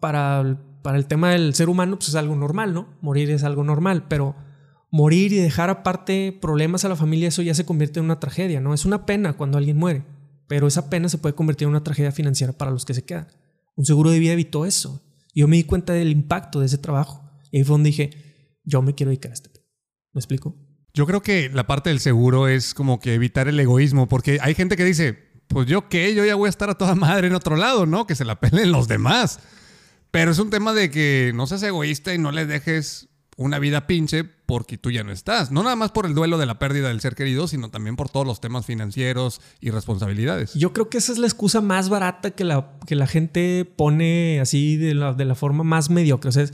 para, para el tema del ser humano, pues es algo normal, ¿no? Morir es algo normal, pero morir y dejar aparte problemas a la familia, eso ya se convierte en una tragedia, ¿no? Es una pena cuando alguien muere, pero esa pena se puede convertir en una tragedia financiera para los que se quedan. Un seguro de vida evitó eso. Yo me di cuenta del impacto de ese trabajo. Y ahí fue donde dije, yo me quiero dedicar a este. ¿Me explico? Yo creo que la parte del seguro es como que evitar el egoísmo, porque hay gente que dice, pues yo qué, yo ya voy a estar a toda madre en otro lado, ¿no? Que se la pelen los demás. Pero es un tema de que no seas egoísta y no le dejes una vida pinche porque tú ya no estás. No nada más por el duelo de la pérdida del ser querido, sino también por todos los temas financieros y responsabilidades. Yo creo que esa es la excusa más barata que la, que la gente pone así de la, de la forma más mediocre. O sea,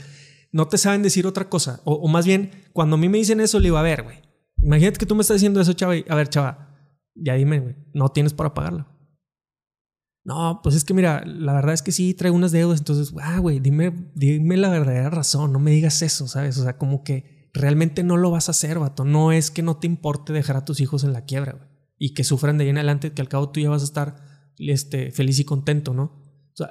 no te saben decir otra cosa. O, o, más bien, cuando a mí me dicen eso, le digo, a ver, güey. Imagínate que tú me estás diciendo eso, chava. a ver, chava, ya dime, güey, no tienes para pagarla. No, pues es que mira, la verdad es que sí traigo unas deudas, entonces, ah, güey, dime, dime la verdadera razón, no me digas eso, ¿sabes? O sea, como que realmente no lo vas a hacer, vato. No es que no te importe dejar a tus hijos en la quiebra, güey, y que sufran de ahí en adelante, que al cabo tú ya vas a estar este, feliz y contento, ¿no? O sea,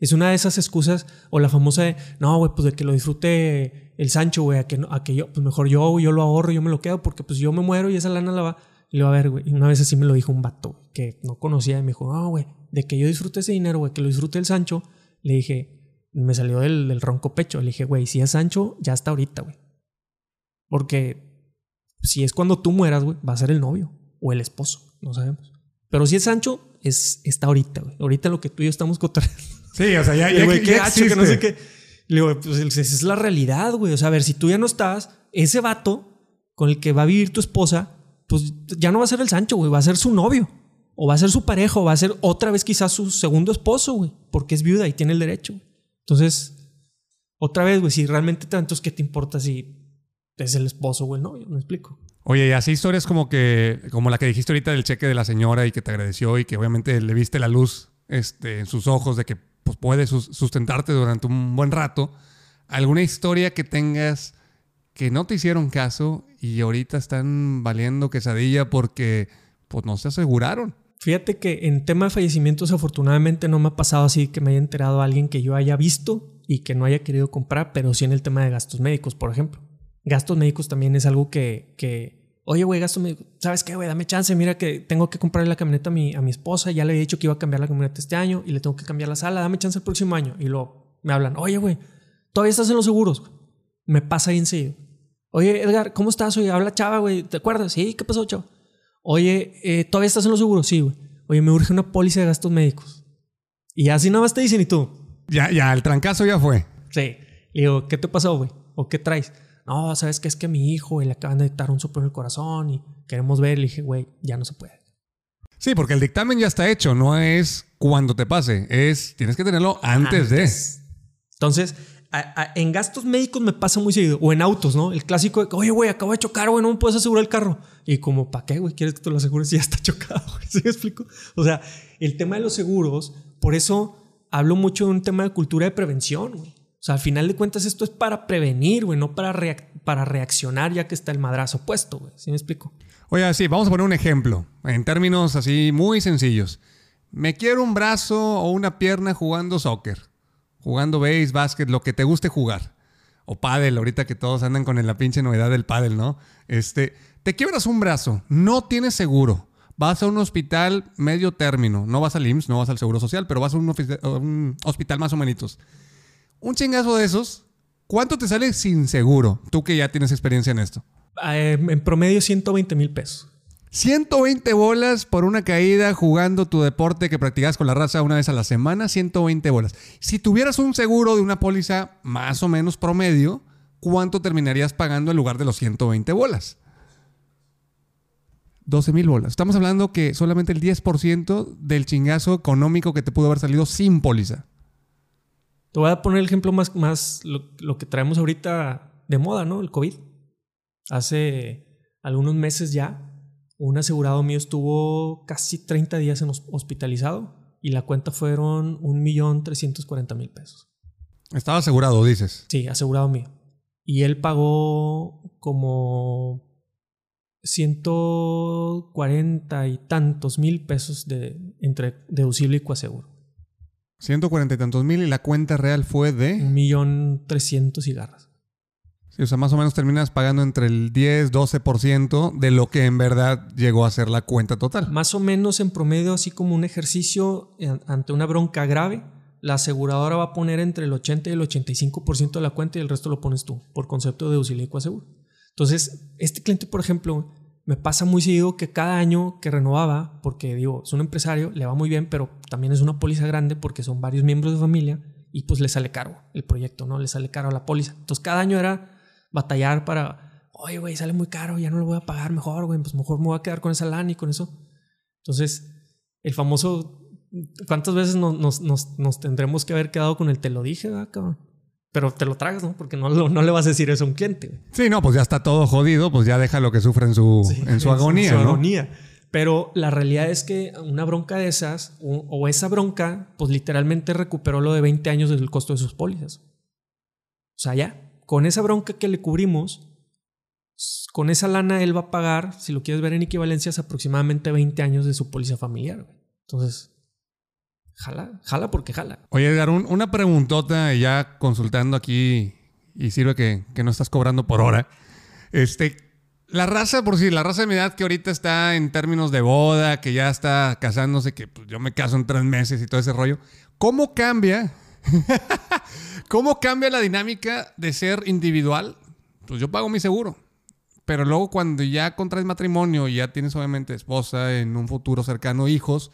es una de esas excusas, o la famosa de, no, güey, pues de que lo disfrute el Sancho, güey, a que, a que yo, pues mejor yo, yo lo ahorro, yo me lo quedo, porque pues yo me muero y esa lana la va. Y le va a ver, güey. Y una vez así me lo dijo un vato que no conocía y me dijo, no, güey, de que yo disfrute ese dinero, güey, que lo disfrute el Sancho, le dije, me salió del, ronco pecho. Le dije, güey, si es Sancho, ya está ahorita, güey. Porque si es cuando tú mueras, güey, va a ser el novio o el esposo, no sabemos. Pero si es Sancho, es, está ahorita, güey. Ahorita lo que tú y yo estamos controlando. Sí, o sea, ya, ya, güey, qué que no sé qué. Le digo, pues esa es la realidad, güey. O sea, a ver, si tú ya no estás, ese vato con el que va a vivir tu esposa, pues ya no va a ser el Sancho, güey, va a ser su novio o va a ser su pareja, o va a ser otra vez quizás su segundo esposo, güey, porque es viuda y tiene el derecho. Entonces, otra vez, güey, si realmente tanto es que te importa si es el esposo o el novio, me explico. Oye, y así historias como que, como la que dijiste ahorita del cheque de la señora y que te agradeció y que obviamente le viste la luz este, en sus ojos de que pues, puedes sustentarte durante un buen rato. ¿Alguna historia que tengas que no te hicieron caso y ahorita están valiendo quesadilla porque pues no se aseguraron? Fíjate que en tema de fallecimientos afortunadamente no me ha pasado así que me haya enterado a alguien que yo haya visto y que no haya querido comprar, pero sí en el tema de gastos médicos, por ejemplo. Gastos médicos también es algo que, que oye, güey, gastos médicos, ¿sabes qué, güey? Dame chance, mira que tengo que comprarle la camioneta a mi, a mi esposa, ya le había dicho que iba a cambiar la camioneta este año y le tengo que cambiar la sala, dame chance el próximo año. Y luego me hablan, oye, güey, todavía estás en los seguros. Me pasa ahí enseguida. Oye, Edgar, ¿cómo estás? Oye, habla Chava, güey, ¿te acuerdas? Sí, ¿qué pasó, Chava? Oye, eh, ¿todavía estás en los seguros? Sí, güey. Oye, me urge una póliza de gastos médicos. Y así nada más te dicen, ¿y tú? Ya, ya, el trancazo ya fue. Sí. Le digo, ¿qué te pasó, güey? ¿O qué traes? No, ¿sabes qué? Es que a mi hijo le acaban de dar un soplo en el corazón y queremos ver. Le dije, güey, ya no se puede. Sí, porque el dictamen ya está hecho, no es cuando te pase, es tienes que tenerlo antes. de. Entonces, en gastos médicos me pasa muy seguido. O en autos, ¿no? El clásico de, oye, güey, acabo de chocar, güey, no me puedes asegurar el carro. Y como, ¿para qué, güey? ¿Quieres que te lo asegures si ya está chocado? ¿Sí me explico? O sea, el tema de los seguros, por eso hablo mucho de un tema de cultura de prevención, güey. O sea, al final de cuentas esto es para prevenir, güey, no para, para reaccionar ya que está el madrazo puesto, güey. ¿Sí me explico? Oye, sí, vamos a poner un ejemplo, en términos así muy sencillos. Me quiero un brazo o una pierna jugando soccer jugando base, básquet, lo que te guste jugar. O pádel, ahorita que todos andan con la pinche novedad del pádel, ¿no? Este, te quiebras un brazo, no tienes seguro. Vas a un hospital medio término, no vas al IMSS, no vas al Seguro Social, pero vas a un, hospital más o menos. Un chingazo de esos, ¿cuánto te sale sin seguro? Tú que ya tienes experiencia en esto. Eh, en promedio 120 mil pesos. 120 bolas por una caída jugando tu deporte que practicas con la raza una vez a la semana, 120 bolas. Si tuvieras un seguro de una póliza más o menos promedio, ¿cuánto terminarías pagando en lugar de los 120 bolas? 12 mil bolas. Estamos hablando que solamente el 10% del chingazo económico que te pudo haber salido sin póliza. Te voy a poner el ejemplo más, más lo, lo que traemos ahorita de moda, ¿no? El COVID. Hace algunos meses ya, un asegurado mío estuvo casi 30 días en hospitalizado y la cuenta fueron 1.340.000 pesos. Estaba asegurado, dices. Sí, asegurado mío. Y él pagó como 140 y tantos mil pesos de entre deducible y coaseguro. 140 y tantos mil y la cuenta real fue de... Un millón trescientos cigarras. Sí, o sea, más o menos terminas pagando entre el 10, 12% de lo que en verdad llegó a ser la cuenta total. Más o menos en promedio, así como un ejercicio ante una bronca grave, la aseguradora va a poner entre el 80 y el 85% de la cuenta y el resto lo pones tú, por concepto de deducible y coaseguro. Entonces, este cliente, por ejemplo, me pasa muy seguido que cada año que renovaba, porque digo, es un empresario, le va muy bien, pero también es una póliza grande porque son varios miembros de familia y pues le sale caro el proyecto, ¿no? Le sale caro la póliza. Entonces, cada año era batallar para, oye, güey, sale muy caro, ya no lo voy a pagar mejor, güey, pues mejor me voy a quedar con esa lana y con eso. Entonces, el famoso, ¿cuántas veces nos, nos, nos, tendremos que haber quedado con el te lo dije, cabrón? Pero te lo tragas, ¿no? Porque no, no, le vas a decir eso a un cliente. Sí, no, pues ya está todo jodido, pues ya deja lo que sufre en su, en su agonía. En su agonía. Pero la realidad es que una bronca de esas, o, esa bronca, pues literalmente recuperó lo de 20 años del costo de sus pólizas. O sea, ya, con esa bronca que le cubrimos, con esa lana él va a pagar, si lo quieres ver en equivalencias, aproximadamente 20 años de su póliza familiar. Entonces, Jala, jala porque jala. Oye, Edgar, una preguntota ya consultando aquí y sirve que, no estás cobrando por hora. Este, la raza, por si la raza de mi edad que ahorita está en términos de boda, que ya está casándose, que pues, yo me caso en tres meses y todo ese rollo, ¿cómo cambia? ¿Cómo cambia la dinámica de ser individual? Pues yo pago mi seguro. Pero luego cuando ya contraes matrimonio y ya tienes obviamente esposa, en un futuro cercano hijos,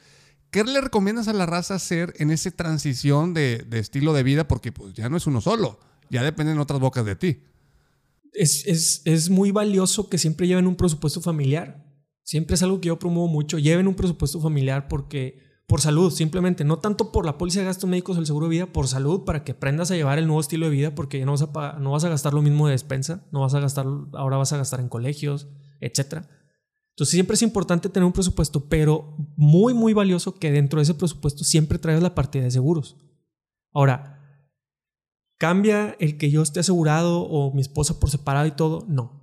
¿Qué le recomiendas a la raza hacer en esa transición de, estilo de vida? Porque pues, ya no es uno solo, ya dependen otras bocas de ti. Es, es, muy valioso que siempre lleven un presupuesto familiar. Siempre es algo que yo promuevo mucho. Lleven un presupuesto familiar porque por salud, simplemente, no tanto por la póliza de gastos médicos o el seguro de vida, por salud, para que aprendas a llevar el nuevo estilo de vida, porque ya no vas a, no vas a gastar lo mismo de despensa, no vas a gastar, ahora vas a gastar en colegios, etcétera. Entonces siempre es importante tener un presupuesto, pero muy, muy valioso que dentro de ese presupuesto siempre traigas la partida de seguros. Ahora, ¿cambia el que yo esté asegurado o mi esposa por separado y todo? No,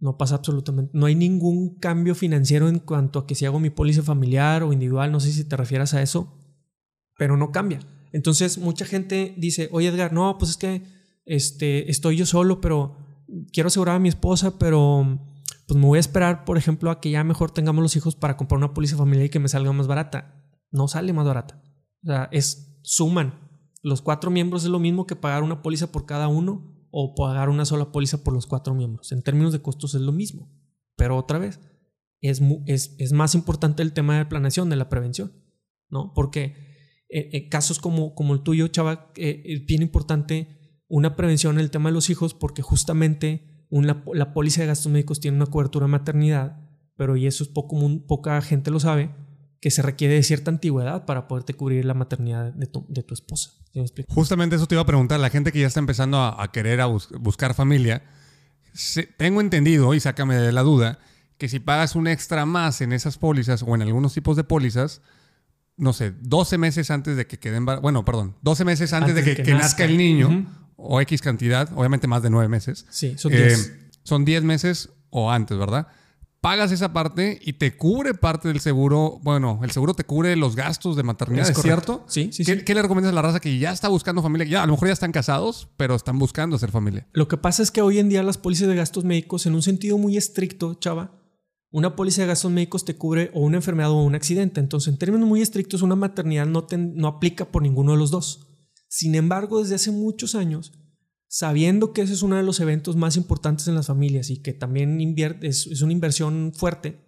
no pasa absolutamente. No hay ningún cambio financiero en cuanto a que si hago mi póliza familiar o individual, no sé si te refieras a eso, pero no cambia. Entonces mucha gente dice, oye Edgar, no, pues es que este, estoy yo solo, pero quiero asegurar a mi esposa, pero pues me voy a esperar, por ejemplo, a que ya mejor tengamos los hijos para comprar una póliza familiar y que me salga más barata. No sale más barata. O sea, es suman. Los cuatro miembros es lo mismo que pagar una póliza por cada uno o pagar una sola póliza por los cuatro miembros. En términos de costos es lo mismo. Pero otra vez, es, es, es más importante el tema de la planeación, de la prevención, ¿no? Porque eh, eh, casos como, como el tuyo, chava, eh, es bien importante una prevención en el tema de los hijos porque justamente la póliza de gastos médicos tiene una cobertura maternidad, pero y eso es poco poca gente lo sabe, que se requiere de cierta antigüedad para poderte cubrir la maternidad de tu, de tu esposa. Justamente eso te iba a preguntar, la gente que ya está empezando a, querer a buscar familia, tengo entendido, y sácame de la duda, que si pagas un extra más en esas pólizas o en algunos tipos de pólizas, no sé, 12 meses antes de que queden, bueno, perdón, 12 meses antes, de que, nazca. el niño, o X cantidad, obviamente más de nueve meses. Sí, son 10. Eh, son 10 meses o antes, ¿verdad? Pagas esa parte y te cubre parte del seguro. Bueno, el seguro te cubre los gastos de maternidad, ¿es, cierto? Sí, sí, ¿Qué, sí. ¿Qué le recomiendas a la raza que ya está buscando familia? Ya, a lo mejor ya están casados, pero están buscando hacer familia. Lo que pasa es que hoy en día las pólizas de gastos médicos, en un sentido muy estricto, chava, una póliza de gastos médicos te cubre o una enfermedad o un accidente. Entonces, en términos muy estrictos, una maternidad no, no aplica por ninguno de los dos. Sin embargo, desde hace muchos años, sabiendo que ese es uno de los eventos más importantes en las familias y que también es, una inversión fuerte,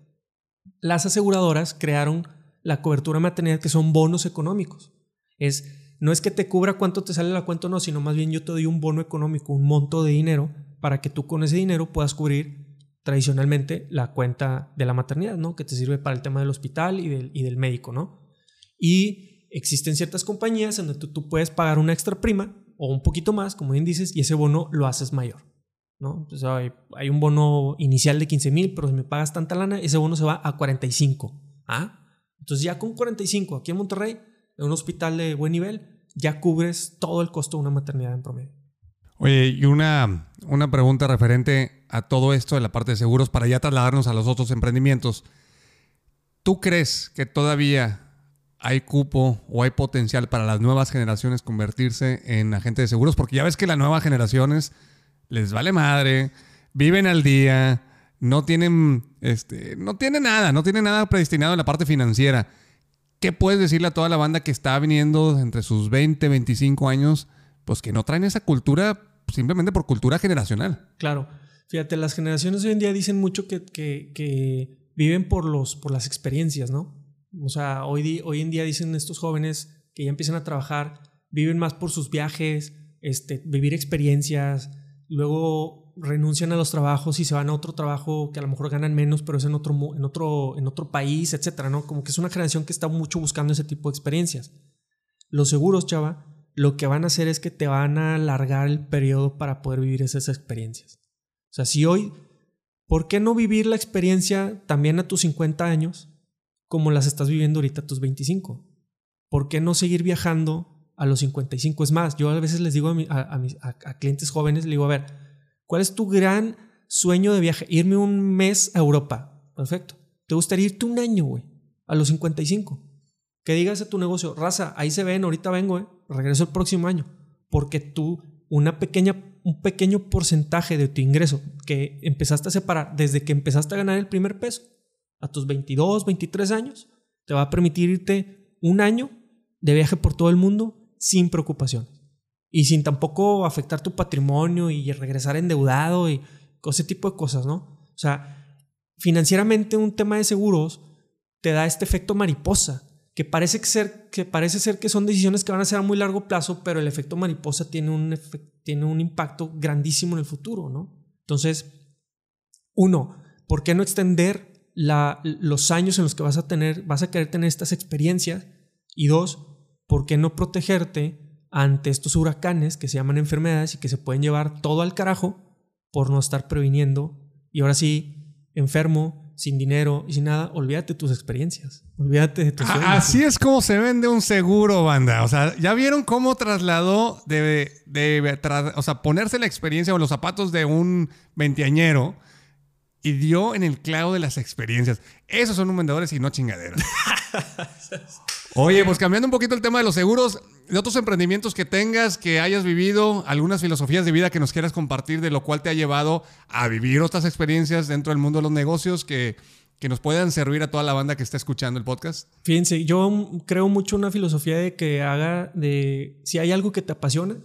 las aseguradoras crearon la cobertura maternidad que son bonos económicos. Es, no es que te cubra cuánto te sale la cuenta no, sino más bien yo te doy un bono económico, un monto de dinero para que tú con ese dinero puedas cubrir tradicionalmente la cuenta de la maternidad, ¿no? Que te sirve para el tema del hospital y del, médico, ¿no? Y existen ciertas compañías en donde tú puedes pagar una extra prima o un poquito más, como bien dices, y ese bono lo haces mayor. ¿no? Hay, hay un bono inicial de 15 mil, pero si me pagas tanta lana, ese bono se va a 45. ¿Ah? Entonces ya con 45 aquí en Monterrey, en un hospital de buen nivel, ya cubres todo el costo de una maternidad en promedio. Oye, y una, una pregunta referente a todo esto de la parte de seguros para ya trasladarnos a los otros emprendimientos. ¿Tú crees que todavía hay cupo o hay potencial para las nuevas generaciones convertirse en agentes de seguros? Porque ya ves que las nuevas generaciones les vale madre, viven al día, no tienen, este, no tienen nada, no tienen nada predestinado en la parte financiera. ¿Qué puedes decirle a toda la banda que está viniendo entre sus 20, 25 años, pues que no traen esa cultura simplemente por cultura generacional? Claro. Fíjate, las generaciones hoy en día dicen mucho que, que, viven por, los, por las experiencias, ¿no? O sea, hoy, hoy en día dicen estos jóvenes que ya empiezan a trabajar, viven más por sus viajes, este, vivir experiencias, luego renuncian a los trabajos y se van a otro trabajo que a lo mejor ganan menos, pero es en otro, en otro, en otro país, etcétera, ¿no? Como que es una generación que está mucho buscando ese tipo de experiencias. Los seguros, chava, lo que van a hacer es que te van a alargar el periodo para poder vivir esas experiencias. O sea, si hoy, ¿por qué no vivir la experiencia también a tus 50 años como las estás viviendo ahorita a tus 25? ¿Por qué no seguir viajando a los 55. Es más, yo a veces les digo a, mis, a, clientes jóvenes, le digo, a ver, ¿cuál es tu gran sueño de viaje? Irme un mes a Europa. Perfecto. ¿Te gustaría irte un año, güey? A los 55. Que digas a tu negocio, raza, ahí se ven, ahorita vengo, eh, regreso el próximo año. Porque tú, una pequeña, un pequeño porcentaje de tu ingreso que empezaste a separar desde que empezaste a ganar el primer peso a tus 22, 23 años, te va a permitir irte un año de viaje por todo el mundo sin preocupaciones. Y sin tampoco afectar tu patrimonio y regresar endeudado y ese tipo de cosas, ¿no? O sea, financieramente un tema de seguros te da este efecto mariposa, que parece ser, que parece ser que son decisiones que van a ser a muy largo plazo, pero el efecto mariposa tiene un, tiene un impacto grandísimo en el futuro, ¿no? Entonces, uno, ¿por qué no extender la, los años en los que vas a tener, vas a querer tener estas experiencias? Y dos, ¿por qué no protegerte ante estos huracanes que se llaman enfermedades y que se pueden llevar todo al carajo por no estar previniendo? Y ahora sí, enfermo, sin dinero y sin nada, olvídate de tus experiencias. Olvídate de tus Así es como se vende un seguro, banda. O sea, ya vieron cómo trasladó de, o sea, ponerse la experiencia o los zapatos de un veinteañero y dio en el clavo de las experiencias. Esos son un vendedores y no chingaderos. Oye, pues cambiando un poquito el tema de los seguros, de otros emprendimientos que tengas, que hayas vivido, algunas filosofías de vida que nos quieras compartir, de lo cual te ha llevado a vivir otras experiencias dentro del mundo de los negocios que, que nos puedan servir a toda la banda que está escuchando el podcast. Fíjense, yo creo mucho una filosofía de que haga de, si hay algo que te apasiona,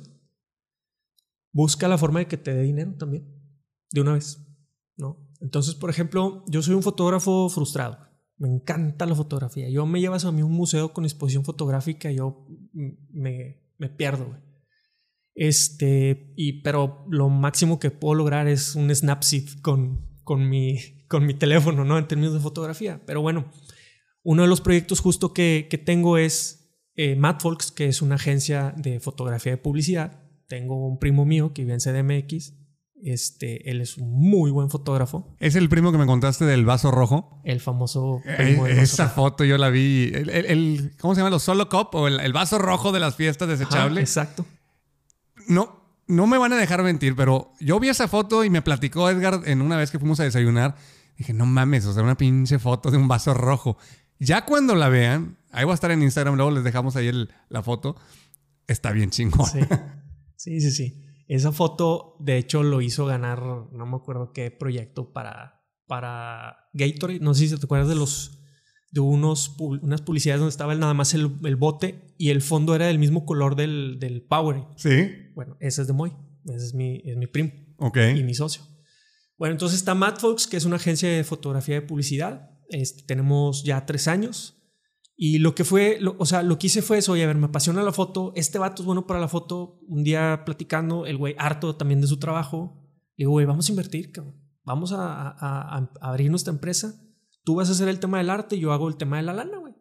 busca la forma de que te dé dinero también, de una vez, ¿no? Entonces, por ejemplo, yo soy un fotógrafo frustrado. Me encanta la fotografía. Yo me llevas a mí un museo con exposición fotográfica y yo me, me pierdo, Este, y, pero lo máximo que puedo lograr es un Snapseed con, con, mi, con mi teléfono, ¿no? En términos de fotografía. Pero bueno, uno de los proyectos justo que, que tengo es eh, Madfolks, que es una agencia de fotografía de publicidad. Tengo un primo mío que vive en CDMX este, él es un muy buen fotógrafo. ¿Es el primo que me contaste del vaso rojo? El famoso eh, primo Esa foto yo la vi. El, ¿Cómo se llama? ¿Los solo cup o el, vaso rojo de las fiestas desechables? exacto. No, no me van a dejar mentir, pero yo vi esa foto y me platicó Edgar en una vez que fuimos a desayunar. Dije, no mames, o sea, una pinche foto de un vaso rojo. Ya cuando la vean, ahí va a estar en Instagram, luego les dejamos ahí la foto. Está bien chingón. Sí, sí, sí. sí. Esa foto, de hecho, lo hizo ganar, no me acuerdo qué proyecto para, para Gatorade. No sé si te acuerdas de los de unos, unas publicidades donde estaba nada más el, bote y el fondo era del mismo color del, del Power. Sí. Bueno, ese es de Moy. Ese es mi, es mi primo. Ok. Y mi socio. Bueno, entonces está Matt Fox, que es una agencia de fotografía de publicidad. Este, tenemos ya tres años. Y lo que fue, o sea, lo que hice fue eso, oye, a ver, me apasiona la foto, este vato es bueno para la foto, un día platicando, el güey harto también de su trabajo, le digo, güey, vamos a invertir, cabrón. vamos a, abrir nuestra empresa, tú vas a hacer el tema del arte, yo hago el tema de la lana, güey,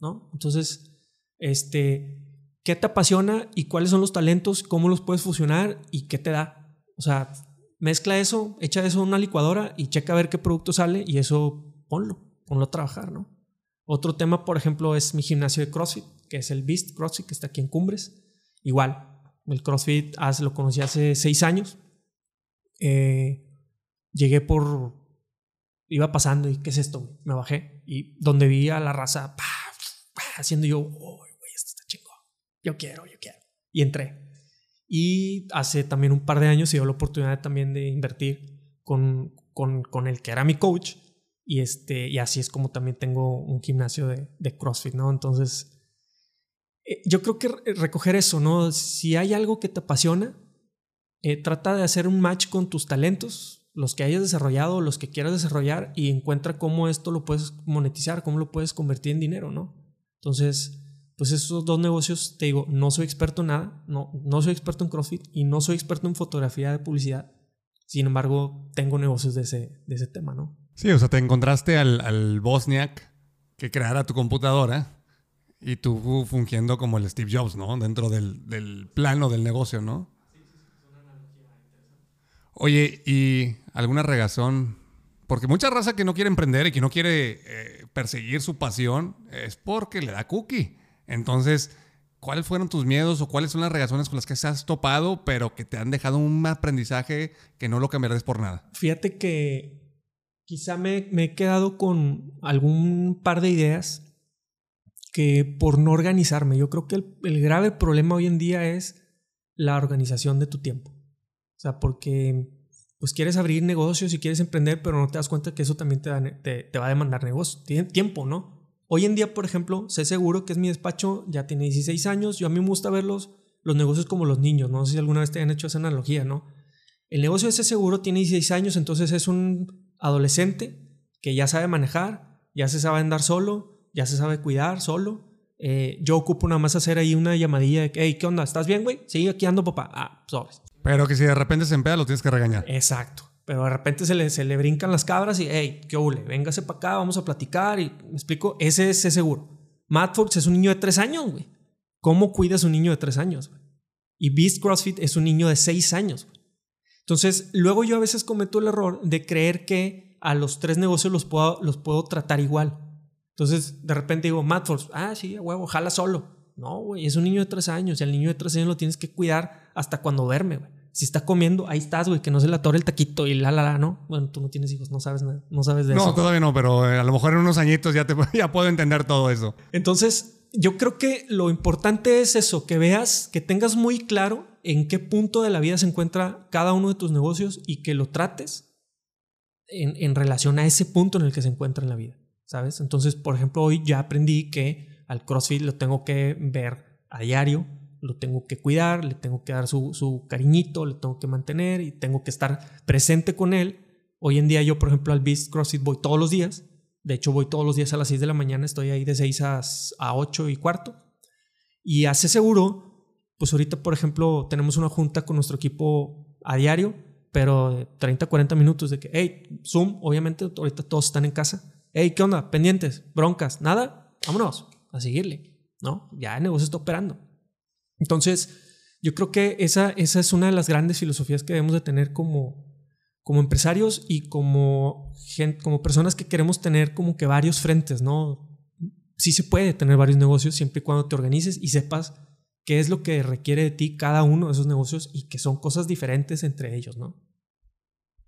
¿no? Entonces, este, qué te apasiona y cuáles son los talentos, cómo los puedes fusionar y qué te da. O sea, mezcla eso, echa eso en una licuadora y checa a ver qué producto sale y eso ponlo, ponlo a trabajar, ¿no? Otro tema, por ejemplo, es mi gimnasio de CrossFit, que es el Beast CrossFit, que está aquí en Cumbres. Igual, el CrossFit lo conocí hace seis años. Eh, llegué por... Iba pasando y ¿qué es esto? Me bajé y donde vi a la raza haciendo yo, güey, esto está chingo. Yo quiero, yo quiero. Y entré. Y hace también un par de años se dio la oportunidad también de invertir con, con, con el que era mi coach y, este, y así es como también tengo un gimnasio de, de CrossFit, ¿no? Entonces, eh, yo creo que recoger eso, ¿no? Si hay algo que te apasiona, eh, trata de hacer un match con tus talentos, los que hayas desarrollado, los que quieras desarrollar, y encuentra cómo esto lo puedes monetizar, cómo lo puedes convertir en dinero, ¿no? Entonces, pues esos dos negocios, te digo, no soy experto en nada, no, no soy experto en CrossFit y no soy experto en fotografía de publicidad. Sin embargo, tengo negocios de ese, de ese tema, ¿no? Sí, o sea, te encontraste al, al Bosniak que creara tu computadora y tú fungiendo como el Steve Jobs, ¿no? Dentro del, plano del negocio, ¿no? Sí, es una analogía. Oye, ¿y alguna regazón? Porque mucha raza que no quiere emprender y que no quiere eh, perseguir su pasión es porque le da cookie. Entonces, ¿cuáles fueron tus miedos o cuáles son las regazones con las que se has topado, pero que te han dejado un aprendizaje que no lo cambiarás por nada? Fíjate que quizá me, he quedado con algún par de ideas que por no organizarme, yo creo que el, grave problema hoy en día es la organización de tu tiempo. O sea, porque pues quieres abrir negocios y quieres emprender, pero no te das cuenta que eso también te, te, va a demandar negocio, tiempo, ¿no? Hoy en día, por ejemplo, sé seguro que es mi despacho, ya tiene 16 años, yo a mí me gusta ver los, negocios como los niños, no sé si alguna vez te han hecho esa analogía, ¿no? El negocio de ese seguro tiene 16 años, entonces es un adolescente que ya sabe manejar, ya se sabe andar solo, ya se sabe cuidar solo. Eh, yo ocupo nada más hacer ahí una llamadilla de, hey, ¿qué onda? ¿Estás bien, güey? Sí, aquí ando, papá. Ah, sobres. Pero que si de repente se empea, lo tienes que regañar. Exacto. Pero de repente se le, se le brincan las cabras y, hey, qué hule, véngase para acá, vamos a platicar. Y me explico, ese es seguro. Matt Fox es un niño de tres años, güey. ¿Cómo cuidas un niño de tres años? Y Beast CrossFit es un niño de seis años. Entonces, luego yo a veces cometo el error de creer que a los tres negocios los puedo, los puedo tratar igual. Entonces, de repente digo, Matforce, ah, sí, huevo, jala solo. No, güey, es un niño de tres años y al niño de tres años lo tienes que cuidar hasta cuando duerme, güey. Si está comiendo, ahí estás, güey, que no se le atore el taquito y la, la, la, ¿no? Bueno, tú no tienes hijos, no sabes nada, no sabes de eso. No, todavía no, pero eh, a lo mejor en unos añitos ya, te, ya puedo entender todo eso. Entonces, yo creo que lo importante es eso, que veas, que tengas muy claro en qué punto de la vida se encuentra cada uno de tus negocios y que lo trates en, relación a ese punto en el que se encuentra en la vida, ¿sabes? Entonces, por ejemplo, hoy ya aprendí que al CrossFit lo tengo que ver a diario, lo tengo que cuidar, le tengo que dar su, su cariñito, le tengo que mantener y tengo que estar presente con él. Hoy en día yo, por ejemplo, al Beast CrossFit voy todos los días de hecho, voy todos los días a las 6 de la mañana, estoy ahí de 6 a, a 8 y cuarto. Y hace seguro, pues ahorita, por ejemplo, tenemos una junta con nuestro equipo a diario, pero de 30, 40 minutos de que, hey, Zoom, obviamente, ahorita todos están en casa. Hey, ¿qué onda? Pendientes, broncas, nada, vámonos a seguirle, ¿no? Ya el negocio está operando. Entonces, yo creo que esa, esa es una de las grandes filosofías que debemos de tener como, como empresarios y como, como personas que queremos tener como que varios frentes, ¿no? Sí se puede tener varios negocios siempre y cuando te organices y sepas qué es lo que requiere de ti cada uno de esos negocios y que son cosas diferentes entre ellos, ¿no?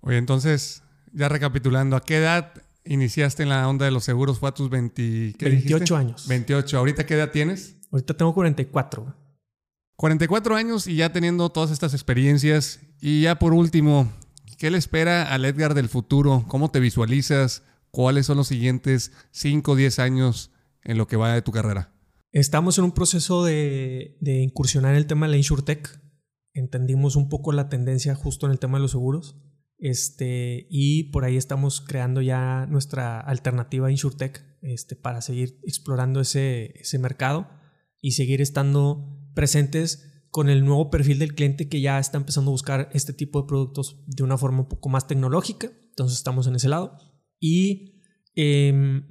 Oye, entonces, ya recapitulando, ¿a qué edad iniciaste en la onda de los seguros? ¿Fue a tus 20, 28 años. 28. ¿Ahorita qué edad tienes? Ahorita tengo 44. 44 años y ya teniendo todas estas experiencias. Y ya por último, ¿Qué le espera al Edgar del futuro? ¿Cómo te visualizas? ¿Cuáles son los siguientes 5 o 10 años en lo que va de tu carrera? Estamos en un proceso de, incursionar en el tema de la InsurTech. Entendimos un poco la tendencia justo en el tema de los seguros. Este, y por ahí estamos creando ya nuestra alternativa InsurTech este, para seguir explorando ese, ese mercado y seguir estando presentes con el nuevo perfil del cliente que ya está empezando a buscar este tipo de productos de una forma un poco más tecnológica. Entonces estamos en ese lado. Y em,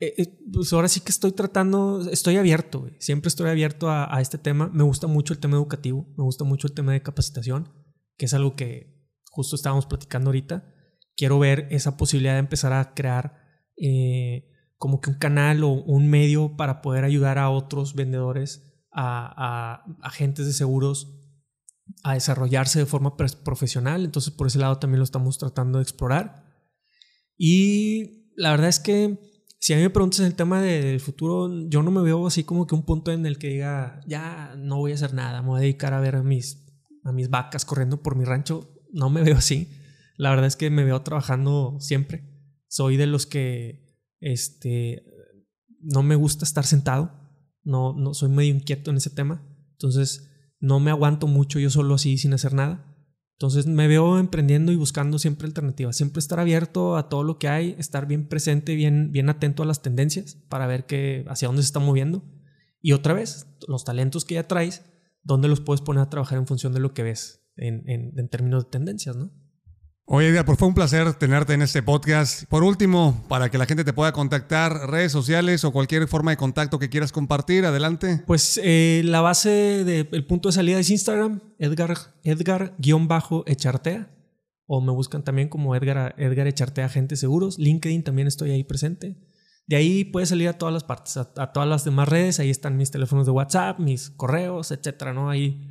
eh, eh, pues ahora sí que estoy tratando, estoy abierto, siempre estoy abierto a, este tema. Me gusta mucho el tema educativo, me gusta mucho el tema de capacitación, que es algo que justo estábamos platicando ahorita. Quiero ver esa posibilidad de empezar a crear eh, como que un canal o un medio para poder ayudar a otros vendedores, a, agentes de seguros a desarrollarse de forma profesional. Entonces por ese lado también lo estamos tratando de explorar. Y la verdad es que si a mí me preguntas en el tema del futuro, yo no me veo así como que un punto en el que diga, ya no voy a hacer nada, me voy a dedicar a ver a mis, a mis vacas corriendo por mi rancho. No me veo así. La verdad es que me veo trabajando siempre. Soy de los que este, no me gusta estar sentado. No, no soy medio inquieto en ese tema. Entonces, no me aguanto mucho yo solo así sin hacer nada. Entonces me veo emprendiendo y buscando siempre alternativas, siempre estar abierto a todo lo que hay, estar bien presente, bien, bien atento a las tendencias para ver qué, hacia dónde se está moviendo. Y otra vez, los talentos que ya traes, dónde los puedes poner a trabajar en función de lo que ves en, en, en términos de tendencias, ¿no? Oye, Edgar, pues fue un placer tenerte en este podcast. Por último, para que la gente te pueda contactar, redes sociales o cualquier forma de contacto que quieras compartir, adelante. Pues eh, la base del punto de salida es Instagram, Edgar, Edgar-Echartea. O me buscan también como Edgar, Edgar Echartea Agentes Seguros. LinkedIn también estoy ahí presente. De ahí puedes salir a todas las partes, a, todas las demás redes. Ahí están mis teléfonos de WhatsApp, mis correos, etcétera, ¿no? Ahí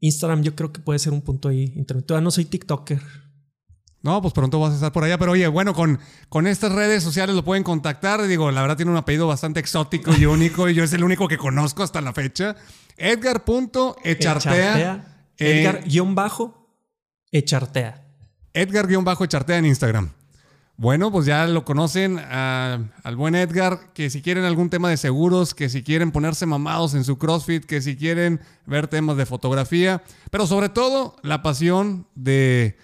Instagram yo creo que puede ser un punto ahí intermedio. no soy TikToker no, pues pronto vas a estar por allá. Pero oye, bueno, con, con estas redes sociales lo pueden contactar. Digo, la verdad tiene un apellido bastante exótico y único. y yo es el único que conozco hasta la fecha. Edgar.echartea. Edgar-echartea. Edgar-echartea en Instagram. Bueno, pues ya lo conocen al buen Edgar, que si quieren algún tema de seguros, que si quieren ponerse mamados en su CrossFit, que si quieren ver temas de fotografía, pero sobre todo la pasión de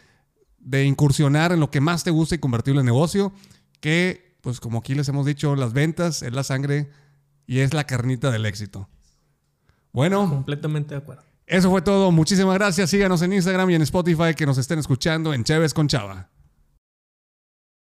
de incursionar en lo que más te gusta y convertirlo en negocio, que pues como aquí les hemos dicho, las ventas es la sangre y es la carnita del éxito. Bueno. Completamente de acuerdo. Eso fue todo. Muchísimas gracias. Síganos en Instagram y en Spotify que nos estén escuchando en Chévez con Chava.